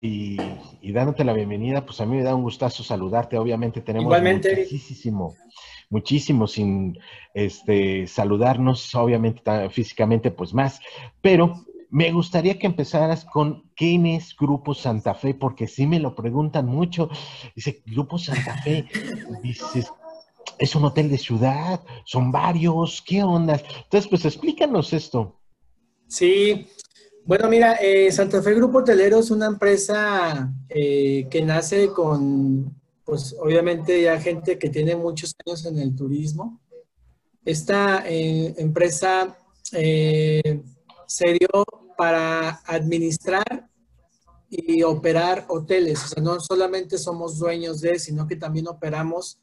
y, dándote la bienvenida, pues a mí me da un gustazo saludarte. Obviamente tenemos Igualmente, muchísimo, muchísimo sin este, saludarnos, obviamente físicamente, pues más. Pero me gustaría que empezaras con quién es Grupo Santa Fe, porque sí me lo preguntan mucho. Dice, Grupo Santa Fe, dices, es un hotel de ciudad, son varios, ¿qué onda? Entonces, pues explícanos esto. Sí, bueno, mira, eh, Santa Fe Grupo Hotelero es una empresa eh, que nace con, pues obviamente ya gente que tiene muchos años en el turismo. Esta eh, empresa se dio para administrar y operar hoteles. O sea, no solamente somos dueños de, sino que también operamos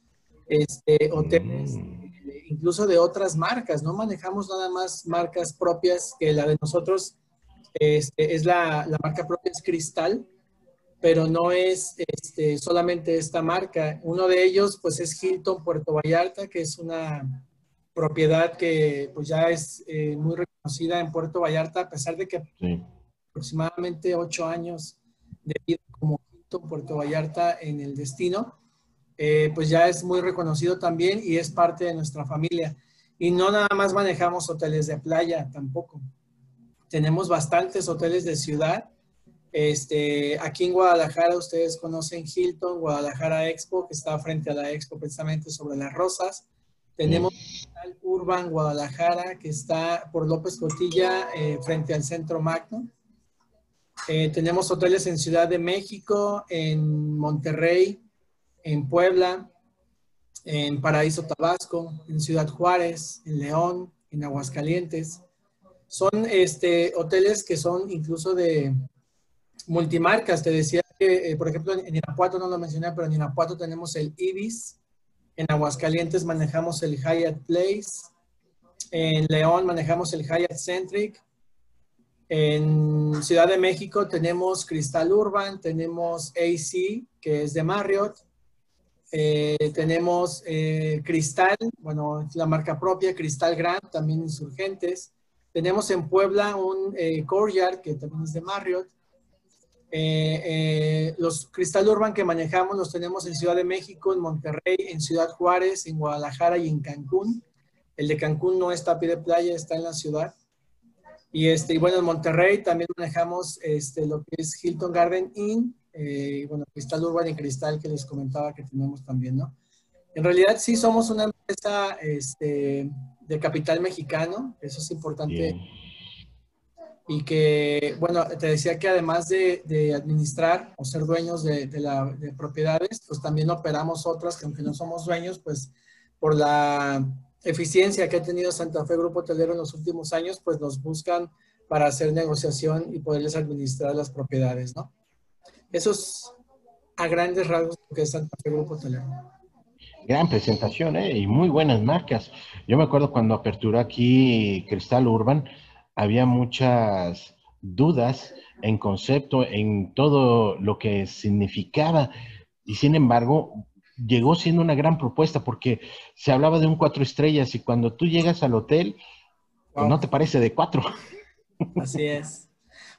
este, hoteles, mm. incluso de otras marcas. No manejamos nada más marcas propias que la de nosotros este, es la, la, marca propia es Cristal, pero no es este, solamente esta marca. Uno de ellos, pues, es Hilton Puerto Vallarta, que es una propiedad que, pues, ya es eh, muy reconocida en Puerto Vallarta, a pesar de que aproximadamente ocho años de vida como Hilton Puerto Vallarta en el destino, eh, pues ya es muy reconocido también y es parte de nuestra familia. Y no nada más manejamos hoteles de playa tampoco. Tenemos bastantes hoteles de ciudad. Este, aquí en Guadalajara ustedes conocen Hilton, Guadalajara Expo, que está frente a la Expo precisamente sobre las rosas. Tenemos el Urban Guadalajara, que está por López Cotilla, eh, frente al Centro Magno. Eh, tenemos hoteles en Ciudad de México, en Monterrey, en Puebla, en Paraíso Tabasco, en Ciudad Juárez, en León, en Aguascalientes. Son este, hoteles que son incluso de multimarcas. Te decía que, eh, por ejemplo, en Irapuato no lo mencioné, pero en Irapuato tenemos el Ibis. En Aguascalientes manejamos el Hyatt Place. En León manejamos el Hyatt Centric. En Ciudad de México tenemos Cristal Urban, tenemos AC, que es de Marriott. Eh, tenemos eh, Cristal, bueno, la marca propia, Cristal Grand, también insurgentes. Tenemos en Puebla un eh, Courtyard, que también es de Marriott. Eh, los Cristal Urban que manejamos los tenemos en Ciudad de México, en Monterrey, en Ciudad Juárez, en Guadalajara y en Cancún. El de Cancún no está a pie de playa, está en la ciudad. Y, este, y bueno, en Monterrey también manejamos este, lo que es Hilton Garden Inn, eh, bueno, Cristal Urban y Cristal que les comentaba que tenemos también, ¿no? En realidad sí somos una empresa este, de capital mexicano, eso es importante. Y que, bueno, te decía que además de, administrar o ser dueños de, la, propiedades, pues también operamos otras que aunque no somos dueños, pues por la eficiencia que ha tenido Santa Fe Grupo Hotelero en los últimos años, pues nos buscan para hacer negociación y poderles administrar las propiedades, ¿no? Eso es a grandes rasgos lo que es Santa Fe Grupo Hotelero. Gran presentación, ¿eh? Y muy buenas marcas. Yo me acuerdo cuando aperturó aquí Cristal Urban, había muchas dudas en concepto, en todo lo que significaba. Y sin embargo, llegó siendo una gran propuesta porque se hablaba de un cuatro estrellas y cuando tú llegas al hotel, pues no te parece de cuatro. Así es.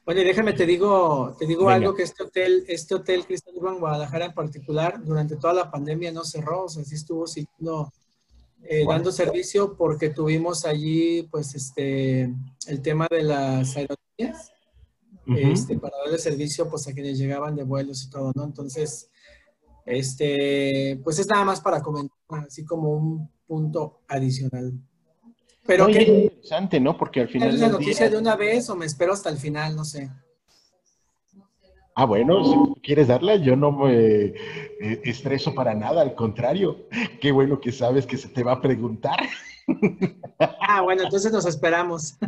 Bueno, déjame te digo, te digo algo que este hotel, este hotel Cristal Urban Guadalajara en particular, durante toda la pandemia no cerró, o sea, sí estuvo siguiendo, eh, dando servicio porque tuvimos allí, pues, este, el tema de las aerolíneas, este, para darle servicio, pues, a quienes llegaban de vuelos y todo, ¿no? Entonces, este, pues es nada más para comentar, así como un punto adicional. Pero qué interesante, ¿no? Porque al final. ¿Es la noticia de una vez o me espero hasta el final? No sé. Ah, bueno, si quieres darla, yo no me eh, estreso para nada, al contrario. Qué bueno que sabes que se te va a preguntar. Ah, bueno, entonces nos esperamos.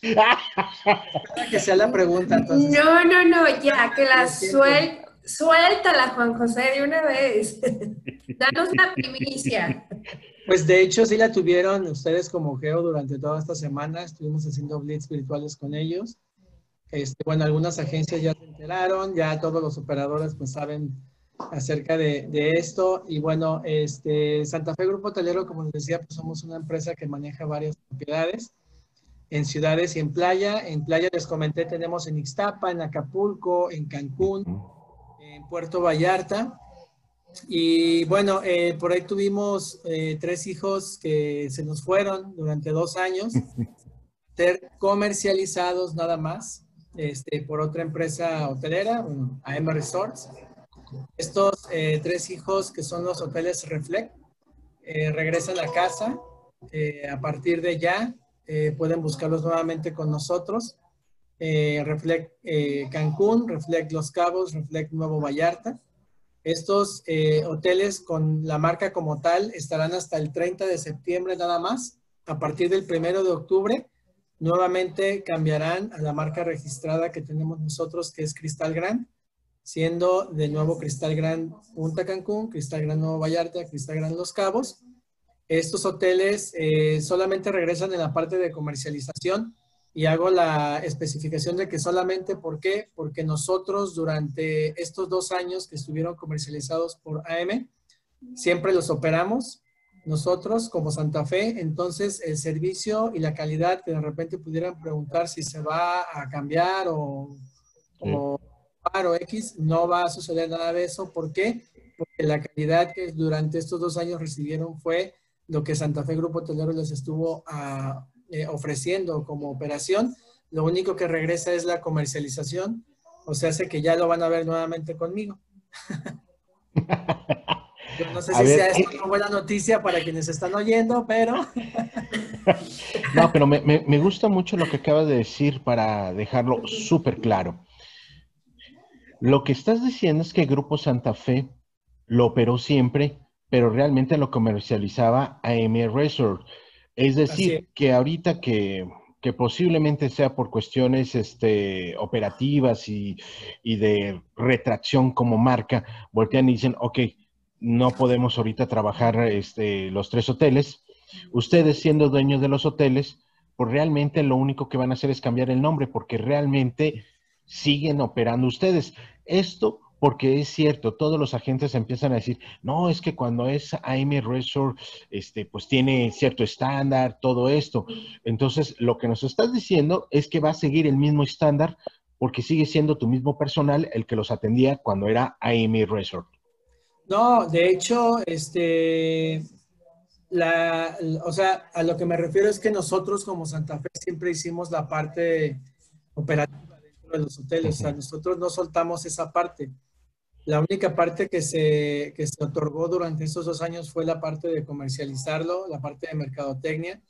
que sea la pregunta, entonces. No, no, no, ya, que la suel suéltala, Juan José, de una vez. Danos la primicia. Pues de hecho sí la tuvieron ustedes como Geo durante toda esta semana. Estuvimos haciendo blitz virtuales con ellos. Este, bueno, algunas agencias ya se enteraron, ya todos los operadores pues saben acerca de, de, esto. Y bueno, este, Santa Fe Grupo Hotelero, como les decía, pues somos una empresa que maneja varias propiedades. en ciudades y en playa. En playa les comenté, tenemos en Ixtapa, en Acapulco, en Cancún, en Puerto Vallarta. Y bueno, eh, por ahí tuvimos eh, tres hijos que se nos fueron durante dos años, ser comercializados nada más este, por otra empresa hotelera, bueno, AM Resorts. Estos eh, tres hijos que son los hoteles Reflect regresan a casa. a partir de ya pueden buscarlos nuevamente con nosotros. Reflect Cancún, Reflect Los Cabos, Reflect Nuevo Vallarta. Estos eh, hoteles con la marca como tal estarán hasta el 30 de septiembre nada más. A partir del 1 de octubre, nuevamente cambiarán a la marca registrada que tenemos nosotros, que es Cristal Grand, siendo de nuevo Cristal Grand Punta Cancún, Cristal Grand Nuevo Vallarta, Cristal Grand Los Cabos. Estos hoteles eh, solamente regresan en la parte de comercialización y hago la especificación de que solamente, ¿por qué? Porque nosotros durante estos dos años que estuvieron comercializados por AM, siempre los operamos nosotros como Santa Fe, entonces el servicio y la calidad que de repente pudieran preguntar si se va a cambiar o, o, o X, no va a suceder nada de eso. ¿Por qué? Porque la calidad que durante estos dos años recibieron fue lo que Santa Fe Grupo Hotelero les estuvo a, eh, ofreciendo como operación. Lo único que regresa es la comercialización, o sea, hace que ya lo van a ver nuevamente conmigo. Yo no sé si sea esto una buena noticia para quienes están oyendo, pero... no, pero me, me, gusta mucho lo que acabas de decir para dejarlo súper claro. Lo que estás diciendo es que Grupo Santa Fe lo operó siempre, pero realmente lo comercializaba AM Resort. Es decir, que ahorita que, posiblemente sea por cuestiones este, operativas y, de retracción como marca, voltean y dicen, ok, no podemos ahorita trabajar este, los tres hoteles. Ustedes siendo dueños de los hoteles, pues realmente lo único que van a hacer es cambiar el nombre porque realmente siguen operando ustedes. Esto porque es cierto, todos los agentes empiezan a decir, no, es que cuando es AM Resort, este, pues tiene cierto estándar, todo esto. Entonces, lo que nos estás diciendo es que va a seguir el mismo estándar porque sigue siendo tu mismo personal el que los atendía cuando era AM Resort. No, de hecho, este, la, o sea, a lo que me refiero es que nosotros como Santa Fe siempre hicimos la parte operativa de los hoteles, o sea, nosotros no soltamos esa parte. La única parte que se, que se otorgó durante esos dos años fue la parte de comercializarlo, la parte de mercadotecnia.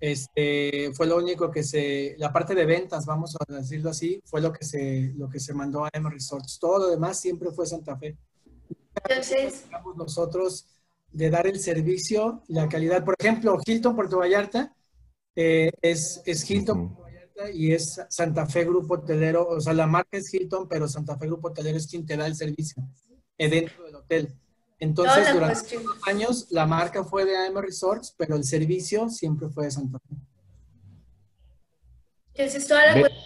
Este, fue lo único que se, la parte de ventas, vamos a decirlo así, fue lo que se, lo que se mandó a M Resorts. Todo lo demás siempre fue Santa Fe. Entonces, nosotros de dar el servicio, la calidad. Por ejemplo, Hilton Puerto Vallarta eh, es, es Hilton y es Santa Fe Grupo Hotelero, o sea, la marca es Hilton, pero Santa Fe Grupo Hotelero es quien te da el servicio eh, dentro del hotel. Entonces, durante años, la marca fue de AM Resorts, pero el servicio siempre fue de Santa Fe. Entonces, toda la cuestión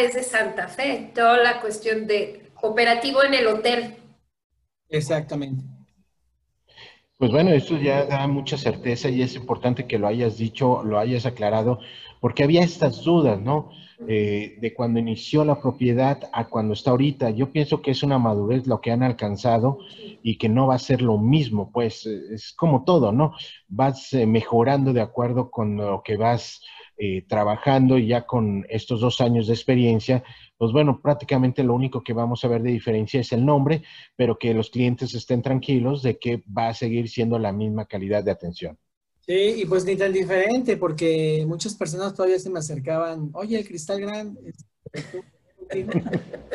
es de Santa Fe, toda la cuestión de operativo en el hotel. Exactamente. Pues bueno, eso ya da mucha certeza y es importante que lo hayas dicho, lo hayas aclarado, porque había estas dudas, ¿no? Eh, de cuando inició la propiedad a cuando está ahorita. Yo pienso que es una madurez lo que han alcanzado y que no va a ser lo mismo, pues es como todo, ¿no? Vas eh, mejorando de acuerdo con lo que vas eh, trabajando y ya con estos dos años de experiencia, pues bueno, prácticamente lo único que vamos a ver de diferencia es el nombre, pero que los clientes estén tranquilos de que va a seguir siendo la misma calidad de atención. Sí, y pues ni tan diferente, porque muchas personas todavía se me acercaban, oye, el Cristal Gran. Este,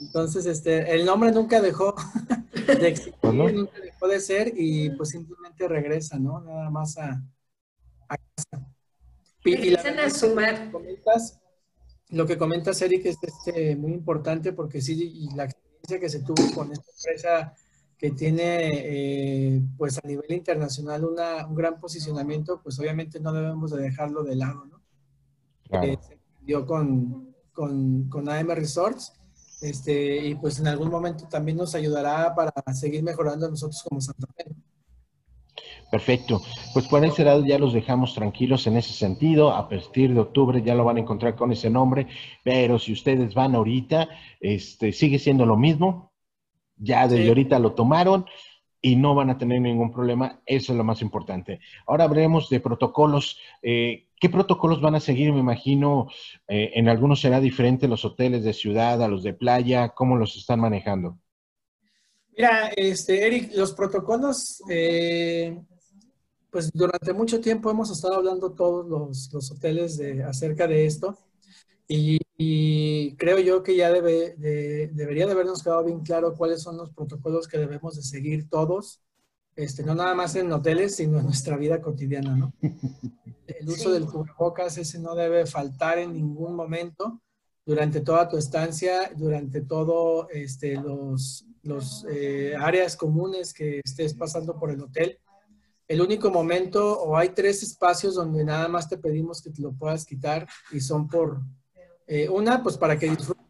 Entonces, este, el nombre nunca dejó de existir, pues nunca dejó de ser y pues simplemente regresa, ¿no? Nada más a, a casa. Y, la, a sumar. Lo que comentas, Eric, es este, muy importante porque sí, y la experiencia que se tuvo con esta empresa que tiene, eh, pues a nivel internacional, una, un gran posicionamiento, pues obviamente no debemos de dejarlo de lado, ¿no? Eh, se dio con, con, con, AM Resorts, este, y pues en algún momento también nos ayudará para seguir mejorando nosotros como Santa Fe. Perfecto. Pues por ese lado ya los dejamos tranquilos en ese sentido. A partir de octubre ya lo van a encontrar con ese nombre, pero si ustedes van ahorita, este, sigue siendo lo mismo. Ya desde ahorita lo tomaron y no van a tener ningún problema. Eso es lo más importante. Ahora hablaremos de protocolos. Eh, ¿Qué protocolos van a seguir? Me imagino, eh, en algunos será diferente los hoteles de ciudad a los de playa. ¿Cómo los están manejando? Mira, este, Eric, los protocolos, eh, pues durante mucho tiempo hemos estado hablando todos los, hoteles de, acerca de esto y, creo yo que ya debe, debería de habernos quedado bien claro cuáles son los protocolos que debemos de seguir todos, este, no nada más en hoteles, sino en nuestra vida cotidiana, ¿no? El uso del cubrebocas, ese no debe faltar en ningún momento durante toda tu estancia, durante todo este, los, los eh, áreas comunes que estés pasando por el hotel el único momento, o hay tres espacios donde nada más te pedimos que te lo puedas quitar y son por, eh, una, pues para que disfrutes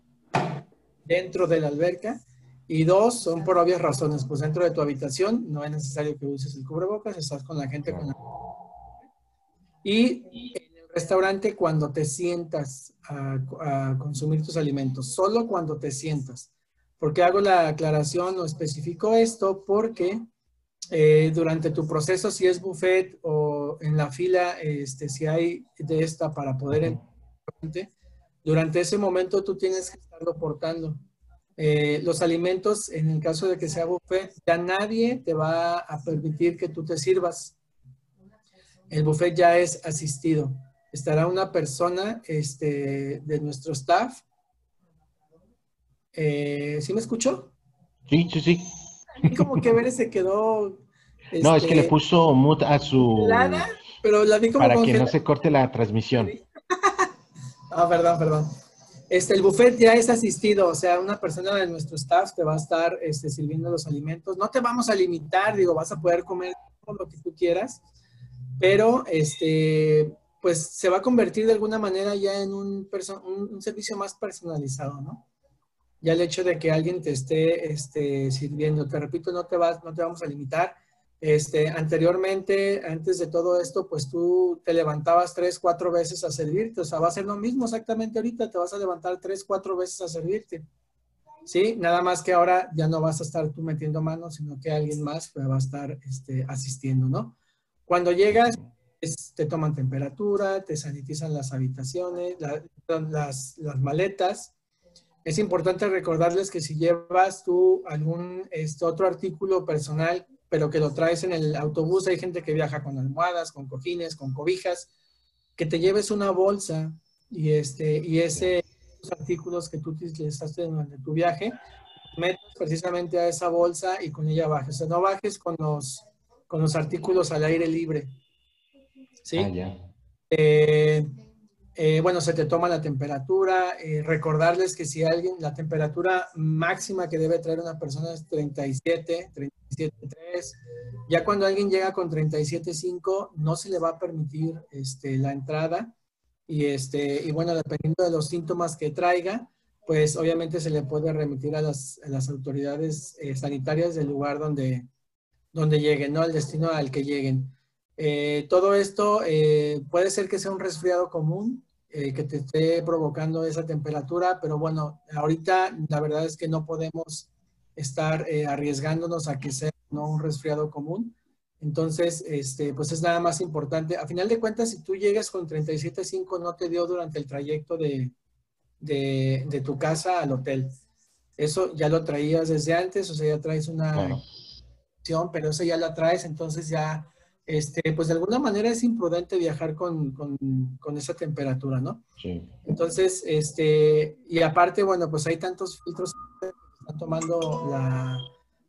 dentro de la alberca y dos, son por obvias razones, pues dentro de tu habitación no es necesario que uses el cubrebocas, estás con la gente con la... Y en el restaurante cuando te sientas a, a consumir tus alimentos, solo cuando te sientas. ¿Por qué hago la aclaración o especifico esto? Porque eh, durante tu proceso, si es buffet o en la fila, este, si hay de esta para poder entrar, durante ese momento tú tienes que estarlo portando. Eh, los alimentos, en el caso de que sea buffet, ya nadie te va a permitir que tú te sirvas. El buffet ya es asistido. Estará una persona este, de nuestro staff. Eh, ¿Sí me escuchó? Sí, sí, sí como que Veres se quedó. no, es que le este, puso mute a su. pero la vi como. Para que no se corte la transmisión. Ah, perdón, perdón. Este, el buffet ya es asistido, o sea, una persona de nuestro staff te va a estar este, sirviendo los alimentos. No te vamos a limitar, digo, vas a poder comer lo que tú quieras, pero este, pues se va a convertir de alguna manera ya en un, un servicio más personalizado, ¿no? ya el hecho de que alguien te esté este, sirviendo, te repito, no te, vas, no te vamos a limitar. Este, anteriormente, antes de todo esto, pues tú te levantabas tres, cuatro veces a servirte. O sea, va a ser lo mismo exactamente ahorita, te vas a levantar tres, cuatro veces a servirte. ¿Sí? Nada más que ahora ya no vas a estar tú metiendo manos, sino que alguien más pues, va a estar este, asistiendo, ¿no? Cuando llegas, te toman temperatura, te sanitizan las habitaciones, las, maletas, es importante recordarles que si llevas tú algún este, otro artículo personal, pero que lo traes en el autobús, hay gente que viaja con almohadas, con cojines, con cobijas, que te lleves una bolsa y, este, y ese, esos artículos que tú utilizaste durante tu viaje, metes precisamente a esa bolsa y con ella bajes. O sea, no bajes con los, con los artículos al aire libre. ¿Sí? Ah, eh, eh, bueno, se te toma la temperatura, eh, recordarles que si alguien, la temperatura máxima que debe traer una persona es 37, 37.3. Ya cuando alguien llega con 37.5, no se le va a permitir este, la entrada. Y, este, y bueno, dependiendo de los síntomas que traiga, pues obviamente se le puede remitir a las, autoridades eh, sanitarias del lugar donde, donde lleguen, ¿no? Al destino al que lleguen. Eh, todo esto eh, puede ser que sea un resfriado común eh, que te esté provocando esa temperatura, pero bueno, ahorita la verdad es que no podemos estar arriesgándonos a que sea ¿no? un resfriado común. Entonces, este, pues es nada más importante. A final de cuentas, si tú llegas con 37.5, no te dio durante el trayecto de, de, de, tu casa al hotel. Eso ya lo traías desde antes, o sea, ya traes una... Pero eso ya la traes, entonces ya este, pues de alguna manera es imprudente viajar con, con, esa temperatura, ¿no? Sí. Entonces, este, y aparte, bueno, pues hay tantos filtros que están tomando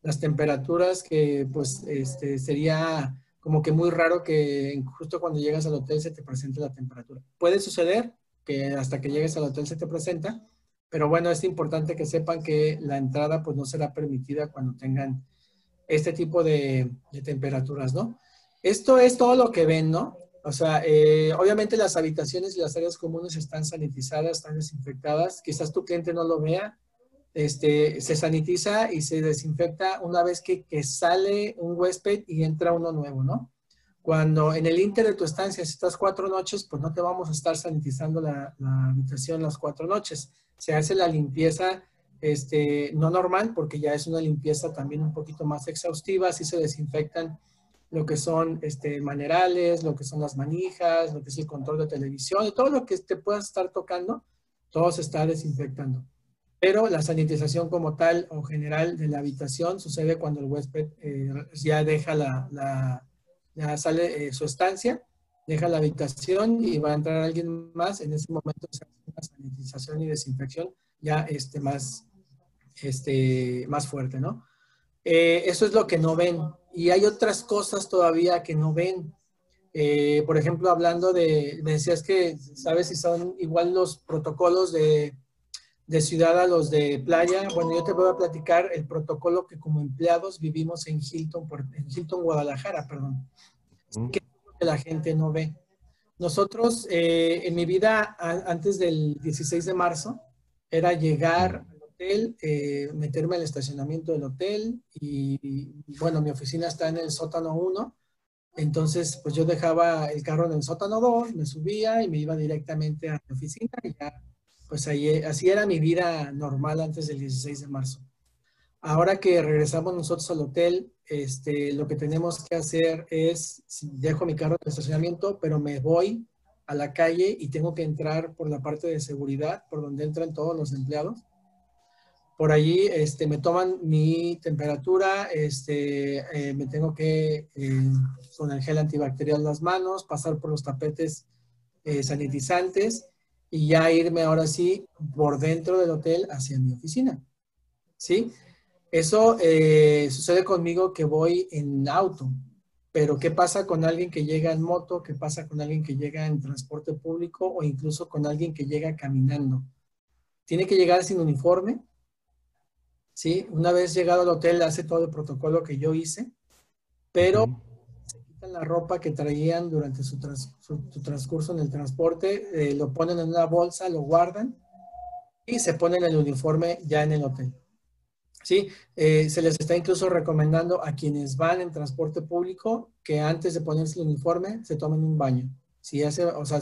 las temperaturas que pues este, sería como que muy raro que justo cuando llegas al hotel se te presente la temperatura. Puede suceder que hasta que llegues al hotel se te presenta, pero bueno, es importante que sepan que la entrada pues no será permitida cuando tengan este tipo de, de temperaturas, ¿no? Esto es todo lo que ven, ¿no? O sea, eh, obviamente las habitaciones y las áreas comunes están sanitizadas, están desinfectadas. Quizás tu cliente no lo vea. Este, se sanitiza y se desinfecta una vez que, sale un huésped y entra uno nuevo, ¿no? Cuando en el inter de tu estancia, si estás cuatro noches, pues no te vamos a estar sanitizando la, habitación las cuatro noches. Se hace la limpieza este, no normal, porque ya es una limpieza también un poquito más exhaustiva, así se desinfectan lo que son este, manerales, lo que son las manijas, lo que es el control de televisión, todo lo que te puedas estar tocando, todo se está desinfectando. Pero la sanitización como tal o general de la habitación sucede cuando el huésped eh, ya deja la, ya sale eh, su estancia, deja la habitación y va a entrar alguien más. En ese momento se hace una sanitización y desinfección ya este, más, este, más fuerte, ¿no? Eh, eso es lo que no ven. Y hay otras cosas todavía que no ven. Eh, por ejemplo, hablando de, me decías que, ¿sabes si son igual los protocolos de, de ciudad a los de playa? Bueno, yo te voy a platicar el protocolo que como empleados vivimos en Hilton, en Hilton, Guadalajara, perdón. Mm. Que la gente no ve. Nosotros, eh, en mi vida, antes del 16 de marzo, era llegar hotel, eh, meterme al estacionamiento del hotel y, bueno, mi oficina está en el sótano 1. Entonces, pues yo dejaba el carro en el sótano 2, me subía y me iba directamente a mi oficina y ya, pues ahí, así era mi vida normal antes del 16 de marzo. Ahora que regresamos nosotros al hotel, este, lo que tenemos que hacer es, dejo mi carro en el estacionamiento, pero me voy a la calle y tengo que entrar por la parte de seguridad, por donde entran todos los empleados por allí este, me toman mi temperatura, este, eh, me tengo que, eh, con el gel antibacterial las manos, pasar por los tapetes eh, sanitizantes y ya irme ahora sí por dentro del hotel hacia mi oficina. ¿Sí? Eso sucede conmigo que voy en auto, pero ¿qué pasa con alguien que llega en moto? ¿Qué pasa con alguien que llega en transporte público o incluso con alguien que llega caminando? Tiene que llegar sin uniforme, ¿sí? Una vez llegado al hotel hace todo el protocolo que yo hice, pero se quitan la ropa que traían durante su, transcurso en el transporte, eh, lo ponen en una bolsa, lo guardan y se ponen el uniforme ya en el hotel. ¿Sí? Eh, se les está incluso recomendando a quienes van en transporte público que antes de ponerse el uniforme se tomen un baño. Si hace, o sea,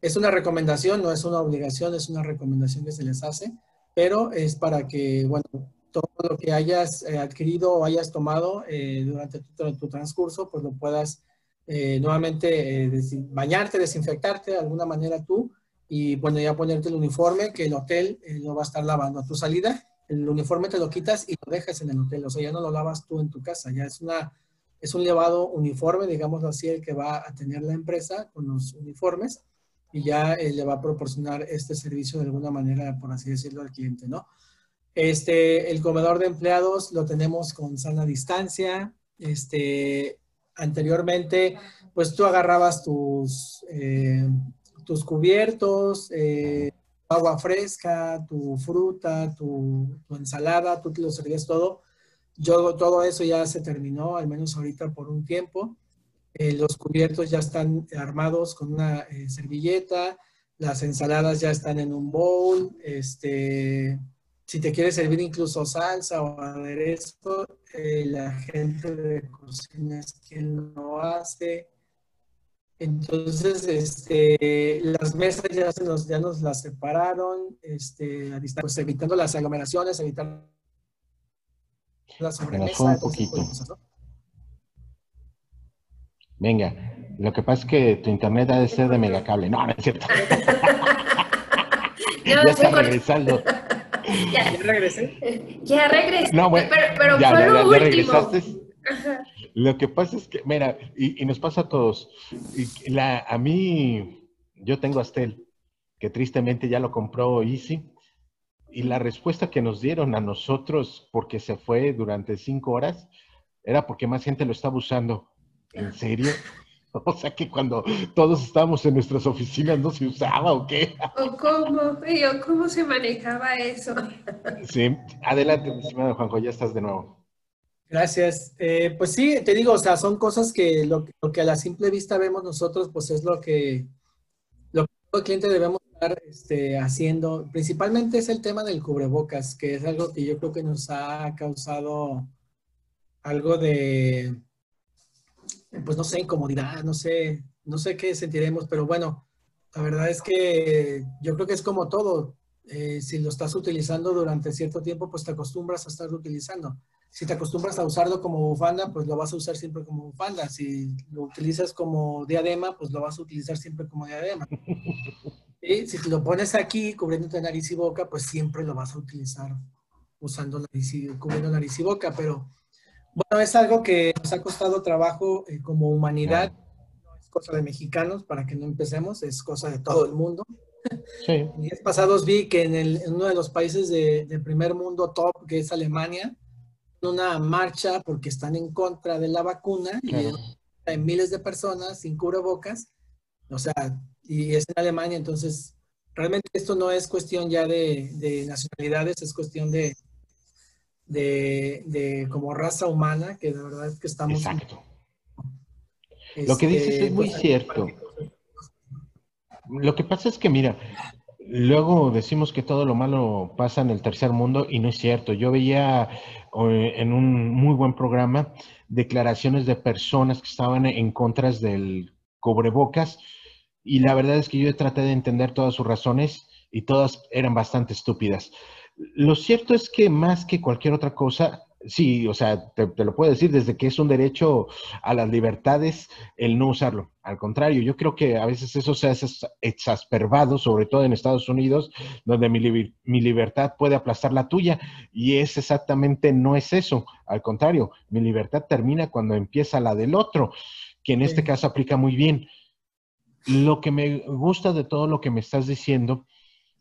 es una recomendación, no es una obligación, es una recomendación que se les hace pero es para que, bueno, todo lo que hayas eh, adquirido o hayas tomado eh, durante tu, transcurso, pues lo puedas eh, nuevamente bañarte, desinfectarte de alguna manera tú y, bueno, ya ponerte el uniforme que el hotel lo va a estar lavando a tu salida. El uniforme te lo quitas y lo dejas en el hotel, o sea, ya no lo lavas tú en tu casa, ya es una... Es un llevado uniforme, digamos así, el que va a tener la empresa con los uniformes y ya eh, le va a proporcionar este servicio de alguna manera, por así decirlo, al cliente, ¿no? Este, el comedor de empleados lo tenemos con sana distancia. Este, anteriormente, pues tú agarrabas tus, eh, tus cubiertos, eh, agua fresca, tu fruta, tu, tu, ensalada, tú te lo servías todo. Yo, todo eso ya se terminó, al menos ahorita por un tiempo. Eh, los cubiertos ya están armados con una eh, servilleta, las ensaladas ya están en un bowl, este, si te quieres servir incluso salsa o aderezo, eh, la gente de cocina es quien lo hace. Entonces, este, las mesas ya, nos, ya nos las separaron, este, pues evitando las aglomeraciones, evitando la sobremesa. Un poquito. Venga, lo que pasa es que tu internet ha de ser de megacable. No, no es cierto. ya está regresando. ya, regresé. Ya regresé. No, bueno, pero, pero ya, fue ya, lo regresaste. Lo que pasa es que, mira, y, nos pasa a todos. Y la, a mí, yo tengo Astel, que tristemente ya lo compró Easy. Y la respuesta que nos dieron a nosotros, porque se fue durante cinco horas, era porque más gente lo estaba usando. ¿En serio? O sea que cuando todos estábamos en nuestras oficinas no se usaba o qué. ¿O cómo? ¿Cómo se manejaba eso? Sí, adelante, mi estimado Juanjo, ya estás de nuevo. Gracias. Eh, pues sí, te digo, o sea, son cosas que lo, que a la simple vista vemos nosotros, pues es lo que, lo que todo cliente debemos estar este, haciendo. Principalmente es el tema del cubrebocas, que es algo que yo creo que nos ha causado algo de pues no sé, incomodidad, no sé, no sé qué sentiremos, pero bueno, la verdad es que yo creo que es como todo. Eh, si lo estás utilizando durante cierto tiempo, pues te acostumbras a estarlo utilizando. Si te acostumbras a usarlo como bufanda, pues lo vas a usar siempre como bufanda. Si lo utilizas como diadema, pues lo vas a utilizar siempre como diadema. Y si lo pones aquí cubriéndote nariz y boca, pues siempre lo vas a utilizar usando nariz y, cubriendo nariz y boca. Pero bueno, es algo que nos ha costado trabajo eh, como humanidad. No es cosa de mexicanos, para que no empecemos, es cosa de todo el mundo. Sí. Días pasados vi que en, el, en uno de los países de, de, primer mundo top, que es Alemania, una marcha porque están en contra de la vacuna y hay miles de personas sin cubrebocas, o sea, y es en Alemania, entonces realmente esto no es cuestión ya de, nacionalidades, es cuestión de, de, como raza humana, que de verdad es que estamos... Exacto. Lo que dices es muy pues, cierto. Lo que pasa es que, mira, luego decimos que todo lo malo pasa en el tercer mundo y no es cierto. Yo veía en un muy buen programa declaraciones de personas que estaban en contra del cubrebocas y la verdad es que yo traté de entender todas sus razones y todas eran bastante estúpidas. Lo cierto es que más que cualquier otra cosa, Sí, o sea, te, lo puedo decir desde que es un derecho a las libertades el no usarlo. Al contrario, yo creo que a veces eso se ha exasperado, sobre todo en Estados Unidos, donde mi, mi libertad puede aplastar la tuya. Y es exactamente, no es eso. Al contrario, mi libertad termina cuando empieza la del otro, que en este caso aplica muy bien. Lo que me gusta de todo lo que me estás diciendo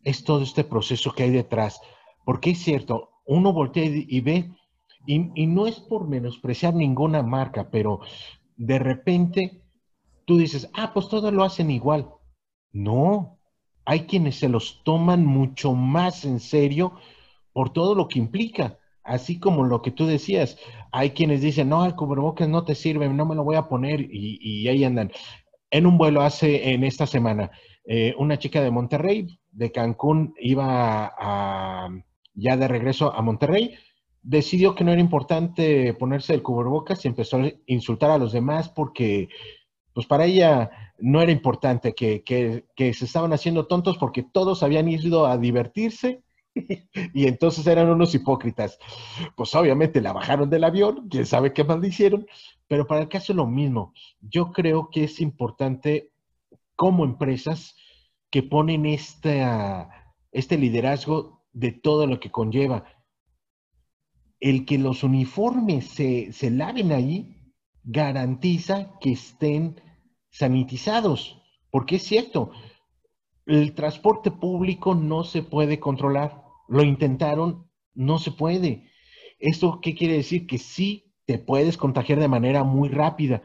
es todo este proceso que hay detrás. Porque es cierto, uno voltea y ve y, no es por menospreciar ninguna marca, pero de repente tú dices, ah, pues todos lo hacen igual. No, hay quienes se los toman mucho más en serio por todo lo que implica. Así como lo que tú decías, hay quienes dicen, no, el cubrebocas no te sirve, no me lo voy a poner y, ahí andan. En un vuelo hace, en esta semana, eh, una chica de Monterrey, de Cancún, iba a, ya de regreso a Monterrey, decidió que no era importante ponerse el cubrebocas y empezó a insultar a los demás porque, pues para ella no era importante que, que, se estaban haciendo tontos porque todos habían ido a divertirse y entonces eran unos hipócritas. Pues obviamente la bajaron del avión, quién sabe qué más le hicieron, pero para el caso es lo mismo. Yo creo que es importante como empresas que ponen este liderazgo de todo lo que conlleva el que los uniformes se, se laven ahí garantiza que estén sanitizados, porque es cierto, el transporte público no se puede controlar. Lo intentaron, no se puede. ¿Esto qué quiere decir? Que sí te puedes contagiar de manera muy rápida.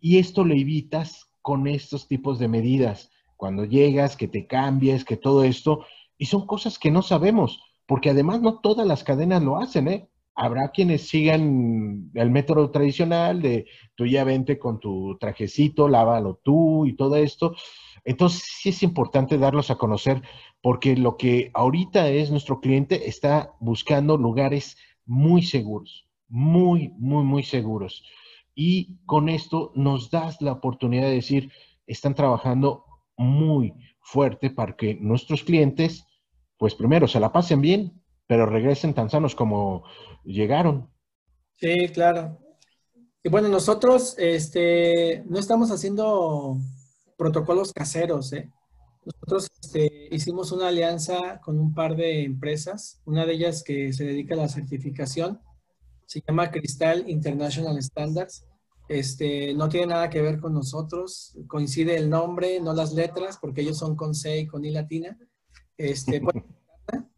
Y esto lo evitas con estos tipos de medidas. Cuando llegas, que te cambies, que todo esto. Y son cosas que no sabemos, porque además no todas las cadenas lo hacen, ¿eh? Habrá quienes sigan el método tradicional de tú ya vente con tu trajecito, lávalo tú y todo esto. Entonces sí es importante darlos a conocer porque lo que ahorita es nuestro cliente está buscando lugares muy seguros, muy, muy, muy seguros. Y con esto nos das la oportunidad de decir, están trabajando muy fuerte para que nuestros clientes, pues primero se la pasen bien, pero regresen tan sanos como llegaron. Sí, claro. Y bueno, nosotros este, no estamos haciendo protocolos caseros. ¿eh? Nosotros este, hicimos una alianza con un par de empresas, una de ellas que se dedica a la certificación, se llama Cristal International Standards. Este, no tiene nada que ver con nosotros, coincide el nombre, no las letras, porque ellos son con C y con I latina. Este, bueno,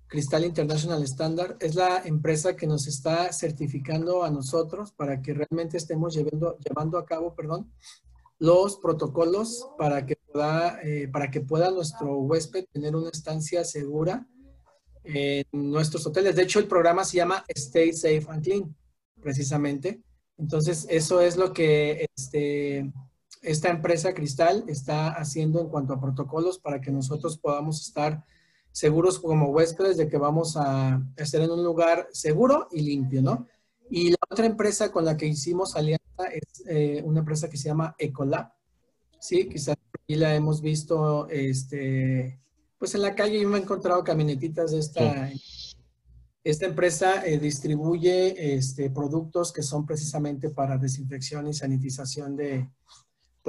Cristal International Standard es la empresa que nos está certificando a nosotros para que realmente estemos llevando, llevando a cabo perdón, los protocolos para que, pueda, eh, para que pueda nuestro huésped tener una estancia segura en nuestros hoteles. De hecho, el programa se llama Stay Safe and Clean, precisamente. Entonces, eso es lo que este, esta empresa Cristal está haciendo en cuanto a protocolos para que nosotros podamos estar seguros como huéspedes de que vamos a estar en un lugar seguro y limpio, ¿no? Y la otra empresa con la que hicimos alianza es eh, una empresa que se llama Ecolab. Sí, quizás aquí la hemos visto, este, pues en la calle yo me he encontrado camionetitas de esta. Esta empresa eh, distribuye este, productos que son precisamente para desinfección y sanitización de,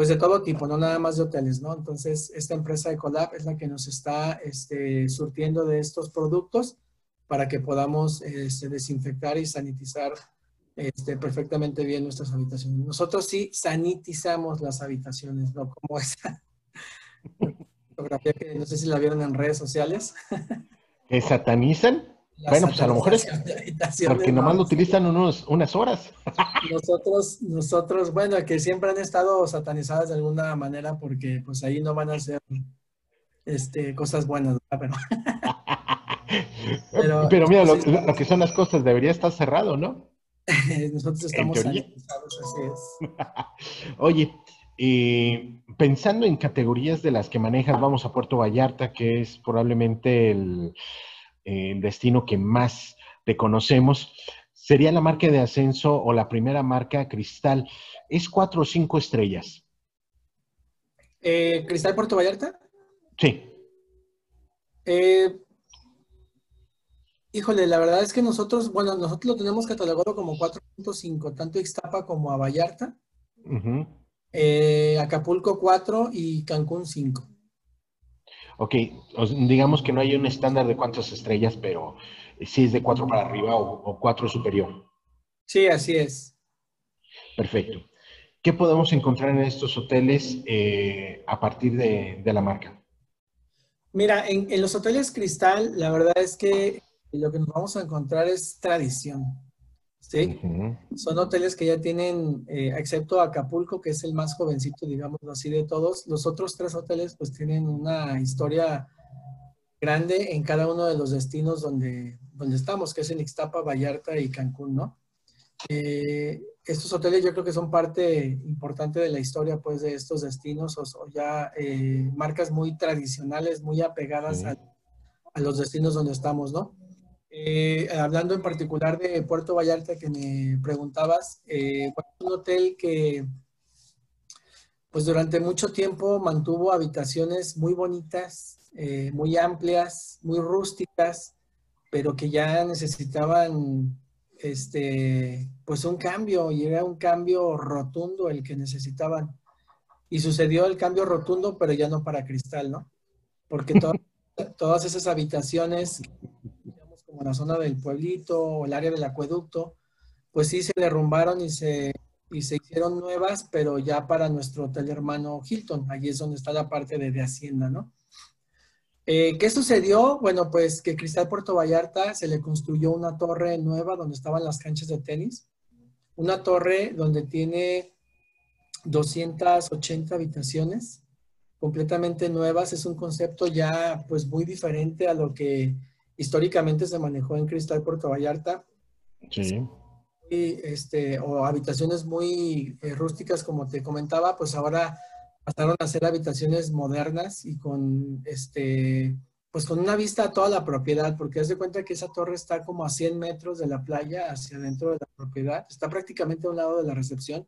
pues de todo tipo, no nada más de hoteles, ¿no? Entonces, esta empresa Ecolab es la que nos está este, surtiendo de estos productos para que podamos este, desinfectar y sanitizar este, perfectamente bien nuestras habitaciones. Nosotros sí sanitizamos las habitaciones, no como esa fotografía que no sé si la vieron en redes sociales. ¿Que satanizan? Bueno, pues a lo mejor es porque nomás lo utilizan unos, unas horas. Nosotros, nosotros, bueno, que siempre han estado satanizadas de alguna manera porque pues ahí no van a ser este, cosas buenas, pero... pero, mira, lo, que son las cosas debería estar cerrado, ¿no? nosotros estamos sanitizados, así es. Oye, eh, pensando en categorías de las que manejas, vamos a Puerto Vallarta, que es probablemente el el destino que más te conocemos, sería la marca de ascenso o la primera marca Cristal. ¿Es cuatro o cinco estrellas? Eh, ¿Cristal Puerto Vallarta? Sí. Eh, híjole, la verdad es que nosotros, bueno, nosotros lo tenemos catalogado como 4.5, tanto Ixtapa como a Vallarta. Eh, Acapulco 4 y Cancún 5. Ok, digamos que no hay un estándar de cuántas estrellas, pero sí es de cuatro para arriba o, cuatro superior. Sí, así es. Perfecto. ¿Qué podemos encontrar en estos hoteles eh, a partir de, la marca? Mira, en, los hoteles Cristal, la verdad es que lo que nos vamos a encontrar es tradición. ¿Sí? Son hoteles que ya tienen, eh, excepto Acapulco, que es el más jovencito, digamos así, de todos. Los otros tres hoteles pues tienen una historia grande en cada uno de los destinos donde, donde estamos, que es en Ixtapa, Vallarta y Cancún, ¿no? Eh, estos hoteles yo creo que son parte importante de la historia pues de estos destinos o, ya eh, marcas muy tradicionales, muy apegadas a, a los destinos donde estamos, ¿no? Eh, hablando en particular de Puerto Vallarta que me preguntabas, eh, un hotel que pues durante mucho tiempo mantuvo habitaciones muy bonitas, eh, muy amplias, muy rústicas, pero que ya necesitaban este, pues un cambio y era un cambio rotundo el que necesitaban. Y sucedió el cambio rotundo, pero ya no para Cristal, ¿no? Porque todas esas habitaciones como la zona del pueblito o el área del acueducto, pues sí se derrumbaron y se, y se hicieron nuevas, pero ya para nuestro hotel hermano Hilton, allí es donde está la parte de, Hacienda, ¿no? Eh, ¿Qué sucedió? Bueno, pues que Cristal Puerto Vallarta se le construyó una torre nueva donde estaban las canchas de tenis, una torre donde tiene 280 habitaciones completamente nuevas, es un concepto ya pues muy diferente a lo que históricamente se manejó en Cristal Puerto Vallarta. Sí. Y, este, o habitaciones muy eh, rústicas, como te comentaba, pues ahora pasaron a ser habitaciones modernas y con este pues con una vista a toda la propiedad, porque haz de cuenta que esa torre está como a 100 metros de la playa hacia dentro de la propiedad, está prácticamente a un lado de la recepción.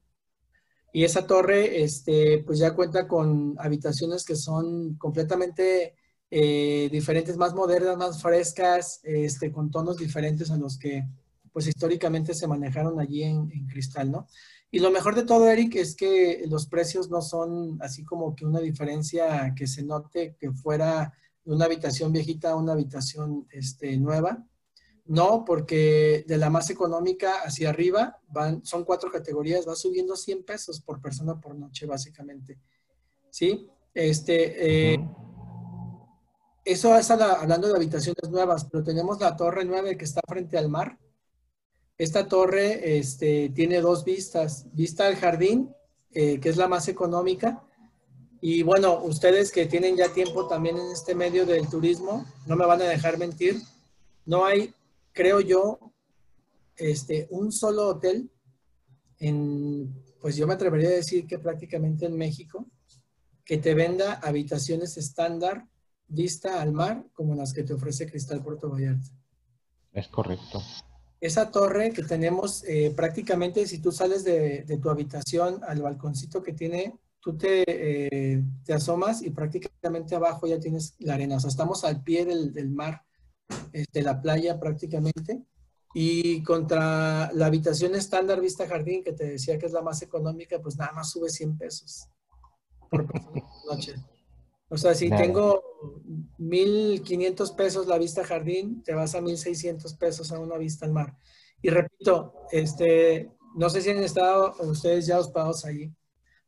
Y esa torre, este, pues ya cuenta con habitaciones que son completamente eh, diferentes, más modernas, más frescas, este, con tonos diferentes a los que pues históricamente se manejaron allí en, Cristal, ¿no? Y lo mejor de todo, Eric, es que los precios no son así como que una diferencia que se note que fuera de una habitación viejita a una habitación este, nueva. No, porque de la más económica hacia arriba van, son cuatro categorías, va subiendo 100 pesos por persona por noche, básicamente. ¿Sí? Este, eh, eso es hablando de habitaciones nuevas, pero tenemos la torre 9 que está frente al mar. Esta torre este, tiene dos vistas. Vista al jardín, eh, que es la más económica. Y bueno, ustedes que tienen ya tiempo también en este medio del turismo, no me van a dejar mentir. No hay, creo yo, este, un solo hotel en, pues yo me atrevería a decir que prácticamente en México, que te venda habitaciones estándar vista al mar como las que te ofrece Cristal Puerto Vallarta. Es correcto. esa torre que tenemos eh, prácticamente, si tú sales de, tu habitación al balconcito que tiene, tú te, eh, te, asomas y prácticamente abajo ya tienes la arena. O sea, estamos al pie del, del mar, de este, la playa prácticamente. Y contra la habitación estándar Vista Jardín, que te decía que es la más económica, pues nada más sube 100 pesos por noche. O sea, si tengo 1.500 pesos la vista jardín, te vas a 1.600 pesos a una vista al mar. Y repito, este, no sé si han estado ustedes ya hospedados allí,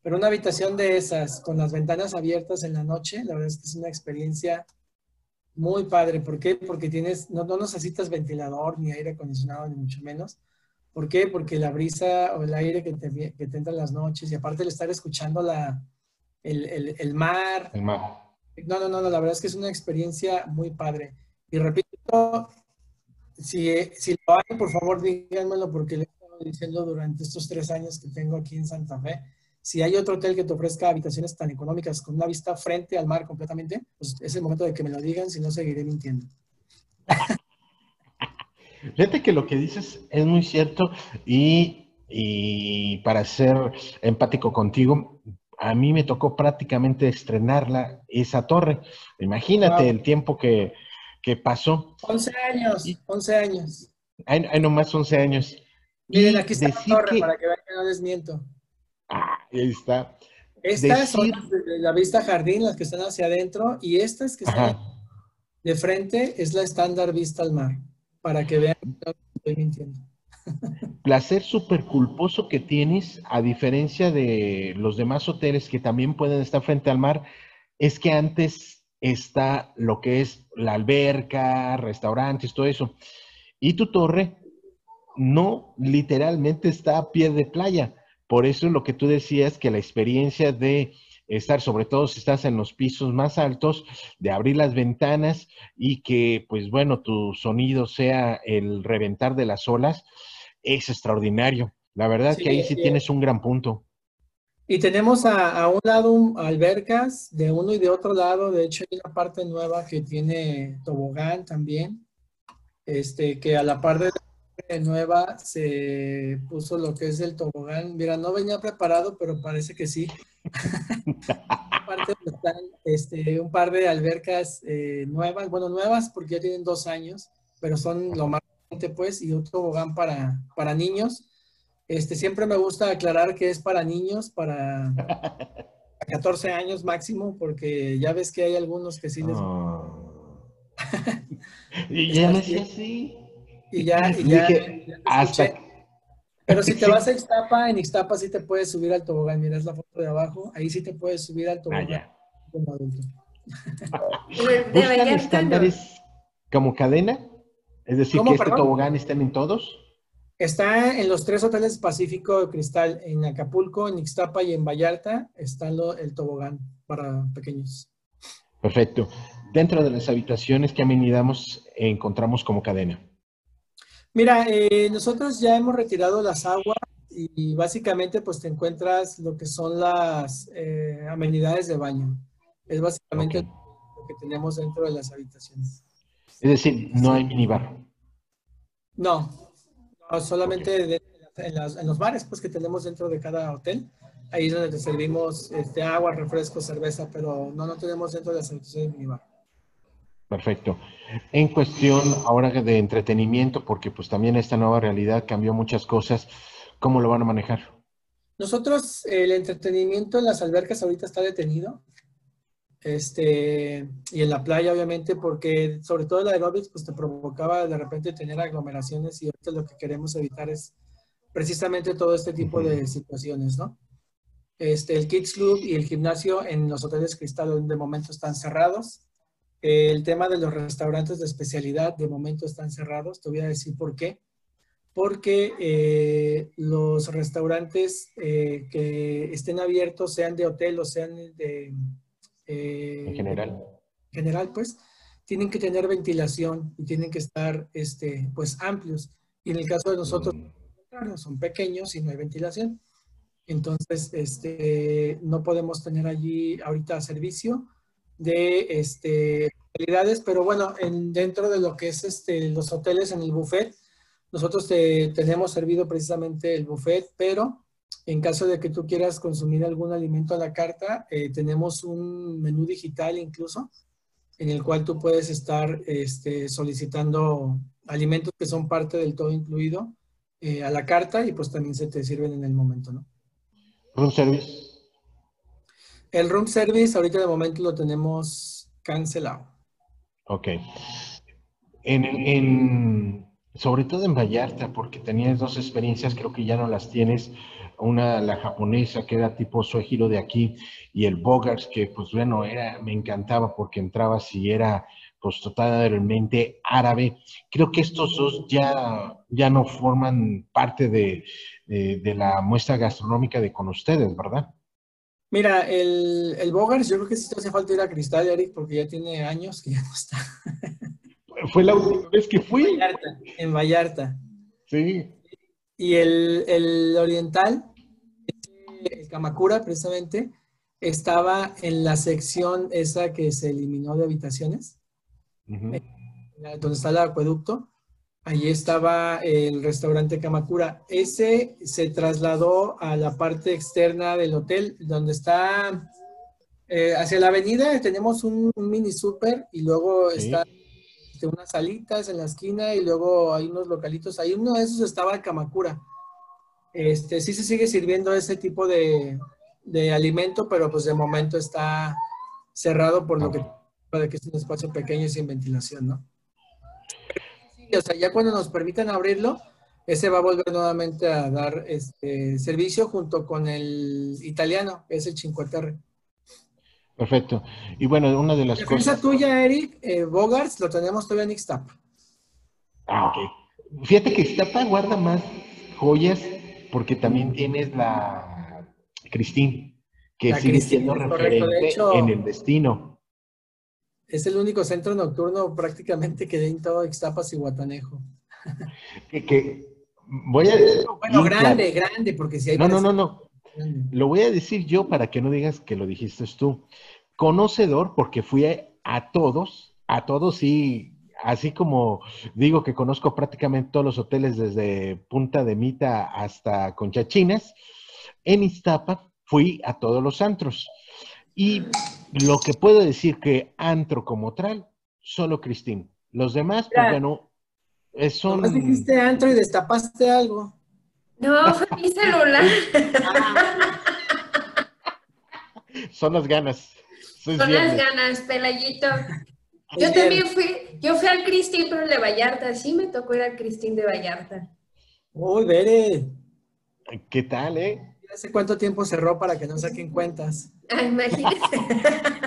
pero una habitación de esas, con las ventanas abiertas en la noche, la verdad es que es una experiencia muy padre. ¿Por qué? Porque tienes, no, no necesitas ventilador, ni aire acondicionado, ni mucho menos. ¿Por qué? Porque la brisa o el aire que te, que te entra en las noches y aparte el estar escuchando la, el, el, mar. El mar. No, no, no, la verdad es que es una experiencia muy padre. Y repito, si, si lo hay, por favor díganmelo porque le he estado diciendo durante estos tres años que tengo aquí en Santa Fe. Si hay otro hotel que te ofrezca habitaciones tan económicas con una vista frente al mar completamente, pues es el momento de que me lo digan, si no seguiré mintiendo. Fíjate que lo que dices es muy cierto y, y para ser empático contigo, a mí me tocó prácticamente estrenarla, esa torre. Imagínate el tiempo que, pasó. 11 años, 11 años. Hay, hay nomás 11 años. Miren, aquí está la torre para que vean que no les miento. Ah, ahí está. Estas son la vista jardín, las que están hacia adentro, y estas que están de frente es la estándar vista al mar, para que vean que no estoy mintiendo placer súper culposo que tienes, a diferencia de los demás hoteles que también pueden estar frente al mar, es que antes está lo que es la alberca, restaurantes, todo eso. Y tu torre no literalmente está a pie de playa. Por eso lo que tú decías, que la experiencia de estar, sobre todo si estás en los pisos más altos, de abrir las ventanas y que, pues bueno, tu sonido sea el reventar de las olas, es extraordinario. La verdad que ahí sí tienes un gran punto. Y tenemos a, un lado albercas, de uno y de otro lado. De hecho, hay una parte nueva que tiene tobogán también. Este, que a la par de la nueva se puso lo que es el tobogán. Mira, no venía preparado, pero parece que sí. este, un par de albercas eh, nuevas, bueno, nuevas porque ya tienen dos años, pero son lo más pues, y otro tobogán para, para niños. Este, siempre me gusta aclarar que es para niños, para 14 años máximo, porque ya ves que hay algunos que sí les... Oh. y ya me así. Y ya, y ya, hasta... Pero si te vas a Ixtapa, en Ixtapa sí te puedes subir al tobogán. Mira, es la foto de abajo. Ahí sí te puedes subir al tobogán ah, como adulto. ¿Buscan estándares como cadena? Es decir, que este tobogán estén en todos. Está en los tres hoteles Pacífico Cristal, en Acapulco, en Ixtapa y en Vallarta, está el tobogán para pequeños. Perfecto. Dentro de las habitaciones, ¿qué amenidades encontramos como cadena? Mira, eh, nosotros ya hemos retirado las aguas y básicamente pues te encuentras lo que son las eh, amenidades de baño. Es básicamente lo que tenemos dentro de las habitaciones. Es decir, no hay minibar. No, solamente en, los bares pues, que tenemos dentro de cada hotel. Ahí es donde te servimos este, agua, refresco, cerveza, pero no, no tenemos dentro de las habitaciones minibar. Perfecto. En cuestión ahora de entretenimiento, porque pues también esta nueva realidad cambió muchas cosas, ¿cómo lo van a manejar? Nosotros, el entretenimiento en las albercas ahorita está detenido. Este, y en la playa, obviamente, porque sobre todo el aeróbics, pues te provocaba de repente tener aglomeraciones y ahorita lo que queremos evitar es precisamente todo este tipo de situaciones, ¿no? Este, el Kids Club y el gimnasio en los hoteles Cristal de momento están cerrados. El tema de los restaurantes de especialidad de momento están cerrados. Te voy a decir por qué. Porque eh, los restaurantes eh, que estén abiertos, sean de hotel o sean de, en eh, general. general, pues, tienen que tener ventilación y tienen que estar, este, pues, amplios. Y en el caso de nosotros, mm. son pequeños y no hay ventilación. Entonces, este, no podemos tener allí ahorita servicio de este, pero bueno, en, dentro de lo que es este, los hoteles en el buffet, nosotros te tenemos servido precisamente el buffet, pero en caso de que tú quieras consumir algún alimento a la carta, eh, tenemos un menú digital incluso en el cual tú puedes estar este, solicitando alimentos que son parte del todo incluido eh, a la carta y pues también se te sirven en el momento, ¿no? Room service. El room service ahorita de momento lo tenemos cancelado. Ok. En, sobre todo en Vallarta, porque tenías dos experiencias, creo que ya no las tienes. Una, la japonesa, que era tipo giro de aquí, y el Bogars, que pues bueno, era, me encantaba porque entrabas y era pues totalmente árabe. Creo que estos dos ya, ya no forman parte de, de, la muestra gastronómica de con ustedes, ¿verdad? Mira, el, el Bogars, yo creo que sí te hace falta ir a Cristal, Eric, porque ya tiene años que ya no está. Fue la última vez que fui. En Vallarta. En Vallarta. Sí. Y el, el oriental, el Kamakura precisamente, estaba en la sección esa que se eliminó de habitaciones, donde está el acueducto. Allí estaba el restaurante Kamakura. Ese se trasladó a la parte externa del hotel, donde está eh, hacia la avenida. Tenemos un, mini super y luego está unas salitas en la esquina y luego hay unos localitos. Ahí uno de esos estaba Kamakura. Este, sí se sigue sirviendo ese tipo de, de alimento, pero pues de momento está cerrado por lo que, para que es un espacio pequeño y sin ventilación, ¿no? o sea, ya cuando nos permitan abrirlo, ese va a volver nuevamente a dar este servicio junto con el italiano, que es el Cinque Perfecto. Y bueno, una de las la cosas... tuya, Eric, eh, Bogarts, lo tenemos todavía en Ixtapa. Ah, ok. Fíjate que Ixtapa guarda más joyas porque también tienes la Cristín, que sigue siendo referente en el destino. Es el único centro nocturno prácticamente que hay en todo Ixtapas y Guatanejo. que, voy a. Bueno, grande, grande, porque si hay. No, no, no, no. Lo voy a decir yo para que no digas que lo dijiste tú. Conocedor, porque fui a, todos, a todos y así como digo que conozco prácticamente todos los hoteles desde Punta de Mita hasta Conchachinas, en Iztapa fui a todos los antros. Y lo que puedo decir que antro como tal, solo Cristín. Los demás, pues bueno, son... Nomás dijiste antro y destapaste algo. No, fue mi celular. son las ganas. son las ganas, Pelayito. Yo también fui, yo fui al Cristín, pero el de Vallarta. Sí me tocó ir al Cristín de Vallarta. Uy, Bere. ¿Qué tal, eh? ¿Hace cuánto tiempo cerró para que no saquen cuentas? Ah, imagínate.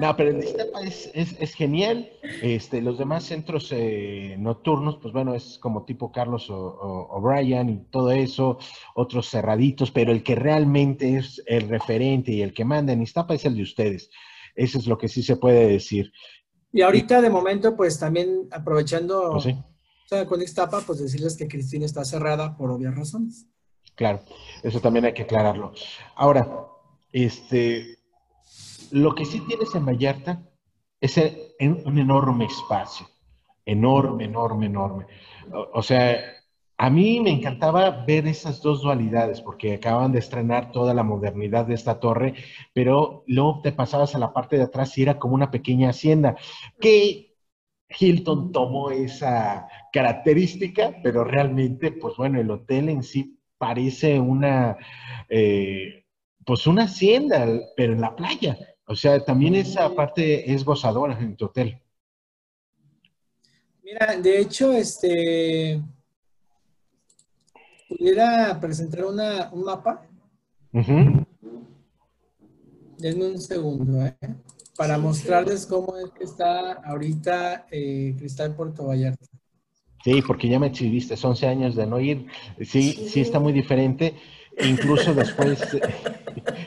no, pero el es, es, genial. Este, los demás centros eh, nocturnos, pues bueno, es como tipo Carlos O'Brien y todo eso, otros cerraditos, pero el que realmente es el referente y el que manda en Iztapa es el de ustedes. Eso es lo que sí se puede decir. Y ahorita, de momento, pues también aprovechando pues con Iztapa, pues decirles que Cristina está cerrada por obvias razones. Claro, eso también hay que aclararlo. Ahora, este, lo que sí tienes en Vallarta es un enorme espacio, enorme, enorme, enorme. O, sea, a mí me encantaba ver esas dos dualidades, porque acaban de estrenar toda la modernidad de esta torre, pero luego te pasabas a la parte de atrás y era como una pequeña hacienda, que Hilton tomó esa característica, pero realmente, pues bueno, el hotel en sí parece una, eh, pues una hacienda, pero en la playa. O sea, también esa parte es gozadora en tu hotel. Mira, de hecho, este, pudiera presentar una, un mapa. Denme un segundo, ¿eh? Para mostrarles cómo es que está ahorita eh, Cristal Puerto Vallarta. Sí, porque ya me exhibiste, 11 años de no ir. Sí, sí, está muy diferente, incluso después,